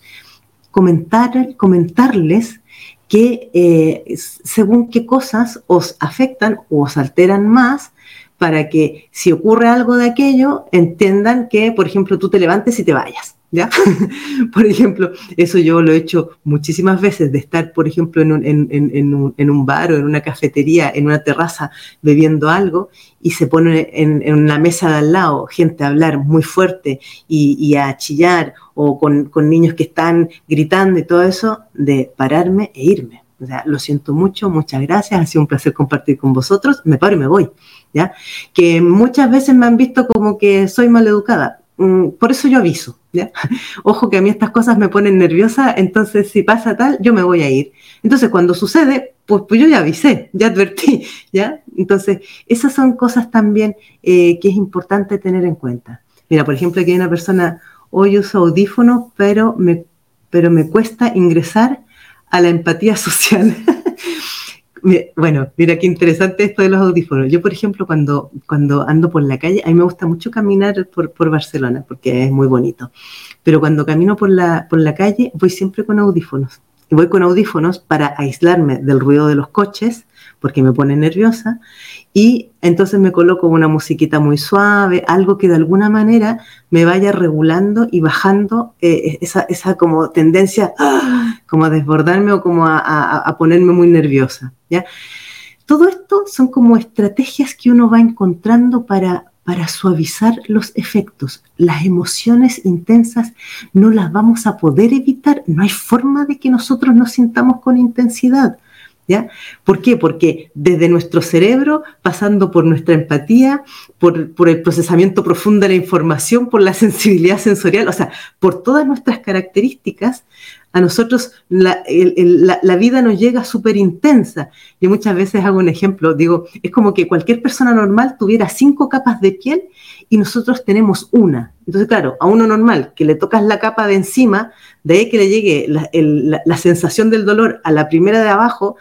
comentar, comentarles que eh, según qué cosas os afectan o os alteran más para que si ocurre algo de aquello, entiendan que, por ejemplo, tú te levantes y te vayas. ¿Ya? por ejemplo, eso yo lo he hecho muchísimas veces, de estar, por ejemplo, en un, en, un, bar o en una cafetería, en una terraza, bebiendo algo, y se pone en, la mesa de al lado gente a hablar muy fuerte y, a chillar, o con, con niños que están gritando y todo eso, de pararme e irme. O sea, lo siento mucho, muchas gracias, ha sido un placer compartir con vosotros, me paro y me voy. ¿ya? Que muchas veces me han visto como que soy maleducada. Mm, por eso yo aviso, Ojo que a mí estas cosas me ponen nerviosa, entonces si pasa tal, yo me voy a ir. Entonces cuando sucede, pues, pues yo ya avisé, ya advertí, ¿ya? Entonces esas son cosas también eh, que es importante tener en cuenta. Mira, por ejemplo, aquí hay una persona, hoy uso audífonos, pero me, pero me cuesta ingresar a la empatía social. Bueno, mira qué interesante esto de los audífonos. Yo, por ejemplo, cuando, cuando ando por la calle, a mí me gusta mucho caminar por, por Barcelona porque es muy bonito. Pero cuando camino por la, por la calle, voy siempre con audífonos. Y voy con audífonos para aislarme del ruido de los coches, porque me pone nerviosa, y entonces me coloco una musiquita muy suave, algo que de alguna manera me vaya regulando y bajando eh, esa, esa, como tendencia ¡ah! como a desbordarme o como a, a, ponerme muy nerviosa. ¿ya? Todo esto son como estrategias que uno va encontrando para, para suavizar los efectos. Las emociones intensas no las vamos a poder evitar, no hay forma de que nosotros nos sintamos con intensidad. ¿Por qué? Porque desde nuestro cerebro, pasando por nuestra empatía, por, el procesamiento profundo de la información, por la sensibilidad sensorial, o sea, por todas nuestras características, a nosotros la, vida nos llega súper intensa. Yo muchas veces hago un ejemplo, digo, es como que cualquier persona normal tuviera cinco capas de piel y nosotros tenemos una. Entonces, claro, a uno normal que le tocas la capa de encima, de ahí que le llegue la, sensación del dolor a la primera de abajo,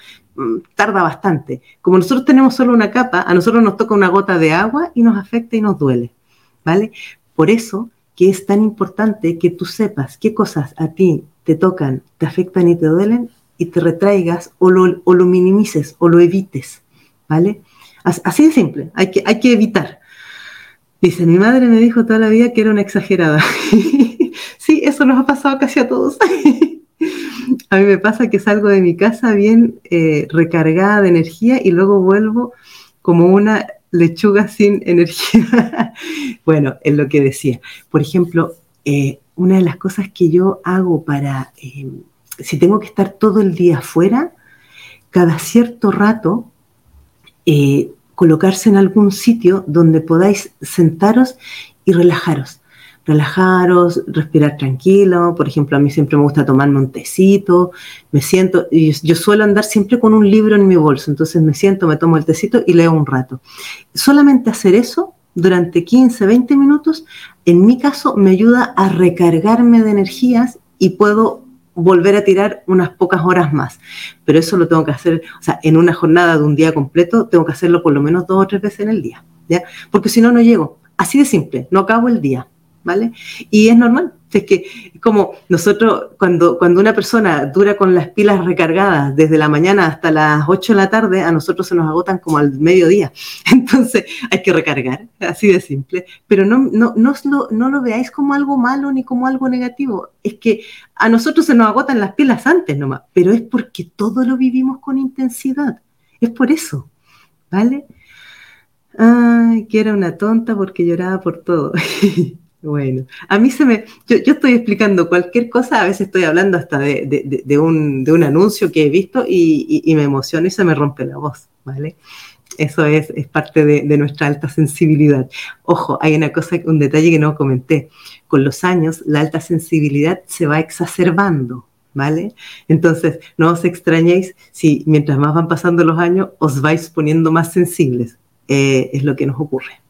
tarda bastante. Como nosotros tenemos solo una capa, a nosotros nos toca una gota de agua y nos afecta y nos duele. ¿Vale? Por eso que es tan importante que tú sepas qué cosas a ti te tocan, te afectan y te duelen y te retraigas o lo, o lo minimices o lo evites, ¿vale? Así de simple, hay que, hay que evitar. Dice, mi madre me dijo toda la vida que era una exagerada. sí, eso nos ha pasado casi a todos. a mí me pasa que salgo de mi casa bien eh, recargada de energía y luego vuelvo como una lechuga sin energía. bueno, es lo que decía. Por ejemplo, eh, una de las cosas que yo hago para, eh, si tengo que estar todo el día afuera, cada cierto rato colocarse en algún sitio donde podáis sentaros y relajaros. Relajaros, respirar tranquilo. Por ejemplo, a mí siempre me gusta tomarme un tecito, me siento, y yo suelo andar siempre con un libro en mi bolso, entonces me siento, me tomo el tecito y leo un rato. Solamente hacer eso durante 15, 20 minutos, en mi caso me ayuda a recargarme de energías y puedo volver a tirar unas pocas horas más. Pero eso lo tengo que hacer, o sea, en una jornada de un día completo, tengo que hacerlo por lo menos dos o tres veces en el día, ¿ya? Porque si no, no llego. Así de simple, no acabo el día, ¿vale? Y es normal, es que como nosotros, cuando, cuando una persona dura con las pilas recargadas desde la mañana hasta las 8 de la tarde, a nosotros se nos agotan como al mediodía. Entonces hay que recargar, así de simple. Pero no, no, no, lo, no lo veáis como algo malo ni como algo negativo. Es que a nosotros se nos agotan las pilas antes nomás, pero es porque todo lo vivimos con intensidad. Es por eso, ¿vale? Ay, que era una tonta porque lloraba por todo. Bueno, a mí se me, yo, estoy explicando cualquier cosa, a veces estoy hablando hasta de, un, anuncio que he visto y, me emociono y se me rompe la voz, ¿vale? Eso es, es parte de, nuestra alta sensibilidad. Ojo, hay una cosa, un detalle que no comenté. Con los años, la alta sensibilidad se va exacerbando, ¿vale? Entonces, no os extrañéis si mientras más van pasando los años, os vais poniendo más sensibles. Eh, es lo que nos ocurre.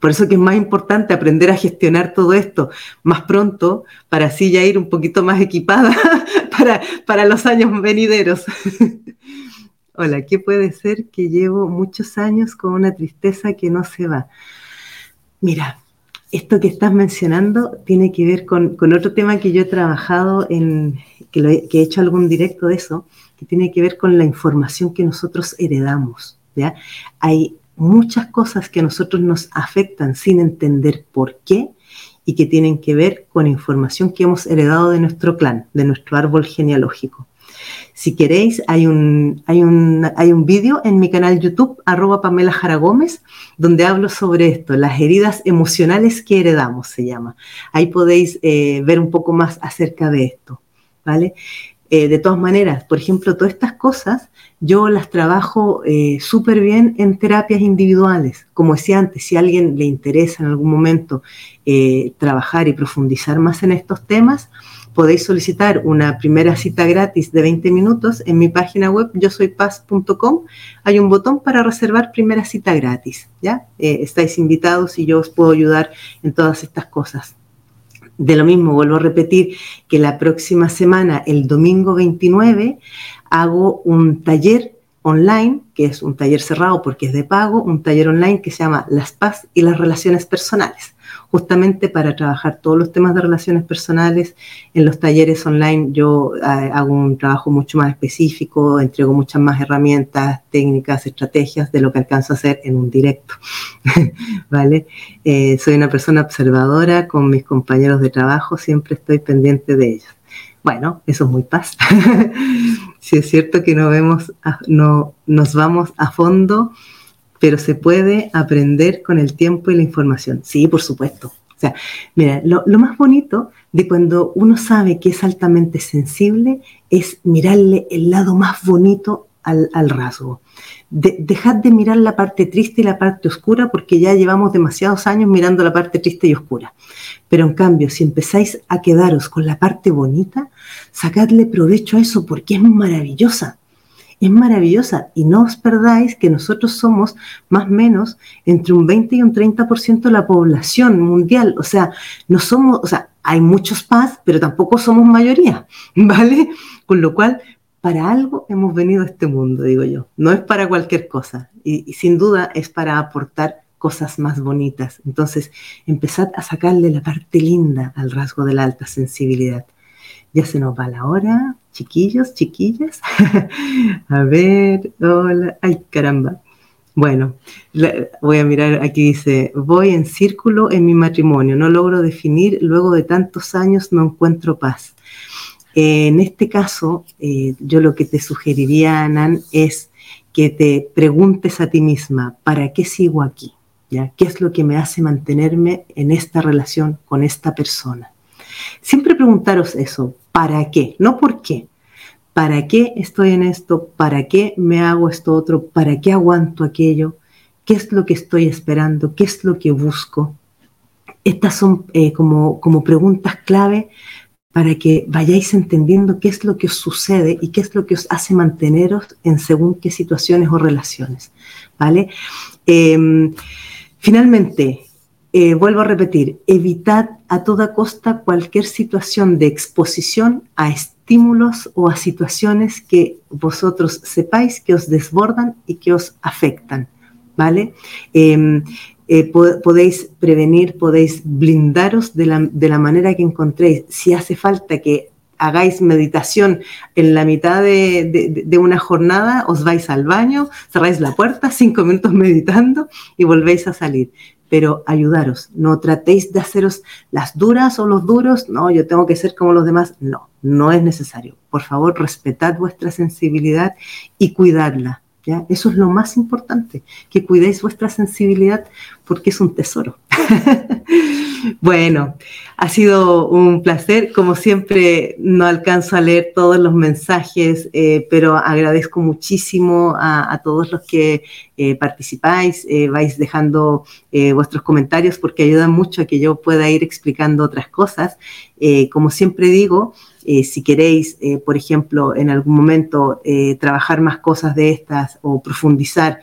Por eso que es más importante aprender a gestionar todo esto más pronto para así ya ir un poquito más equipada para, para los años venideros. Hola, ¿qué puede ser que llevo muchos años con una tristeza que no se va? Mira, esto que estás mencionando tiene que ver con, otro tema que yo he trabajado en, que, que he hecho algún directo de eso, que tiene que ver con la información que nosotros heredamos. ¿ya? Hay muchas cosas que a nosotros nos afectan sin entender por qué y que tienen que ver con información que hemos heredado de nuestro clan, de nuestro árbol genealógico. Si queréis, hay un, hay un, hay un vídeo en mi canal YouTube, arroba Pamela Jara Gómez, donde hablo sobre esto, las heridas emocionales que heredamos, se llama. Ahí podéis eh, ver un poco más acerca de esto, ¿vale? Eh, de todas maneras, por ejemplo, todas estas cosas yo las trabajo eh, súper bien en terapias individuales. Como decía antes, si a alguien le interesa en algún momento eh, trabajar y profundizar más en estos temas, podéis solicitar una primera cita gratis de 20 minutos en mi página web yo soy paz.com. Hay un botón para reservar primera cita gratis. ¿ya? estáis invitados y yo os puedo ayudar en todas estas cosas. De lo mismo, vuelvo a repetir que la próxima semana, el domingo 29, hago un taller online, que es un taller cerrado porque es de pago, un taller online que se llama Las Paz y las Relaciones Personales justamente para trabajar todos los temas de relaciones personales. En los talleres online yo eh, hago un trabajo mucho más específico, entrego muchas más herramientas, técnicas, estrategias de lo que alcanzo a hacer en un directo. ¿Vale? Eh, soy una persona observadora con mis compañeros de trabajo, siempre estoy pendiente de ellos. Bueno, eso es muy paz. si es cierto que no vemos, no nos vamos a fondo pero se puede aprender con el tiempo y la información. Sí, por supuesto. O sea, mira, lo, más bonito de cuando uno sabe que es altamente sensible es mirarle el lado más bonito al, rasgo. dejad de mirar la parte triste y la parte oscura porque ya llevamos demasiados años mirando la parte triste y oscura. Pero en cambio, si empezáis a quedaros con la parte bonita, sacadle provecho a eso porque es maravillosa es maravillosa y no os perdáis que nosotros somos más o menos entre un 20 y un 30% de la población mundial. O sea, no somos, o sea, hay muchos paz, pero tampoco somos mayoría, ¿vale? Con lo cual, para algo hemos venido a este mundo, digo yo. No es para cualquier cosa y, y sin duda es para aportar cosas más bonitas. Entonces, empezad a sacarle la parte linda al rasgo de la alta sensibilidad. Ya se nos va la hora, chiquillos, chiquillas. a ver, hola, ay caramba. Bueno, voy a mirar, aquí dice, voy en círculo en mi matrimonio, no logro definir, luego de tantos años no encuentro paz. en este caso, eh, yo lo que te sugeriría, Nan, es que te preguntes a ti misma, ¿para qué sigo aquí? ¿Ya? ¿Qué es lo que me hace mantenerme en esta relación con esta persona? Siempre preguntaros eso, ¿para qué? No por qué, ¿para qué estoy en esto? ¿Para qué me hago esto otro? ¿Para qué aguanto aquello? ¿Qué es lo que estoy esperando? ¿Qué es lo que busco? Estas son eh, como, como preguntas clave para que vayáis entendiendo qué es lo que os sucede y qué es lo que os hace manteneros en según qué situaciones o relaciones. ¿Vale? Em, finalmente, eh, vuelvo a repetir, evitad a toda costa cualquier situación de exposición a estímulos o a situaciones que vosotros sepáis que os desbordan y que os afectan. ¿Vale? Em, eh, podéis prevenir, podéis blindaros de la, manera que encontréis. Si hace falta que hagáis meditación en la mitad de, de, una jornada, os vais al baño, cerráis la puerta, cinco minutos meditando y volvéis a salir. Pero ayudaros, no tratéis de haceros las duras o los duros, no, yo tengo que ser como los demás, no, no es necesario. Por favor, respetad vuestra sensibilidad y cuidadla eso es lo más importante, que cuidéis vuestra sensibilidad porque es un tesoro. bueno, ha sido un placer. Como siempre, no alcanzo a leer todos los mensajes, eh, pero agradezco muchísimo a, todos los que eh, participáis, eh, vais dejando vuestros comentarios porque ayudan mucho a que yo pueda ir explicando otras cosas. como siempre digo, eh, si queréis, eh, por ejemplo, en algún momento eh, trabajar más cosas de estas o profundizar,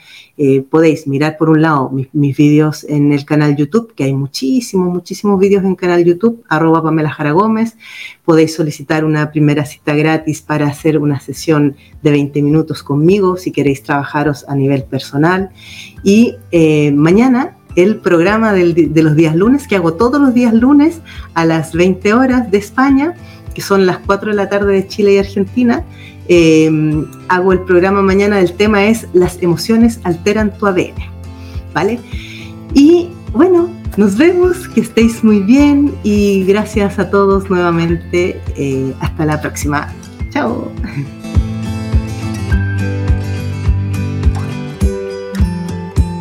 podéis mirar por un lado mis, vídeos en el canal YouTube, que hay muchísimos, muchísimos vídeos en canal YouTube, arroba Pamela Jara Gómez. Podéis solicitar una primera cita gratis para hacer una sesión de 20 minutos conmigo si queréis trabajaros a nivel personal. Y mañana el programa de los días lunes, que hago todos los días lunes a las 20 horas de España que son las 4 de la tarde de Chile y Argentina. Eh, hago el programa mañana, el tema es las emociones alteran tu ADN, ¿vale? Y bueno, nos vemos, que estéis muy bien y gracias a todos nuevamente. Eh, hasta la próxima. Chao.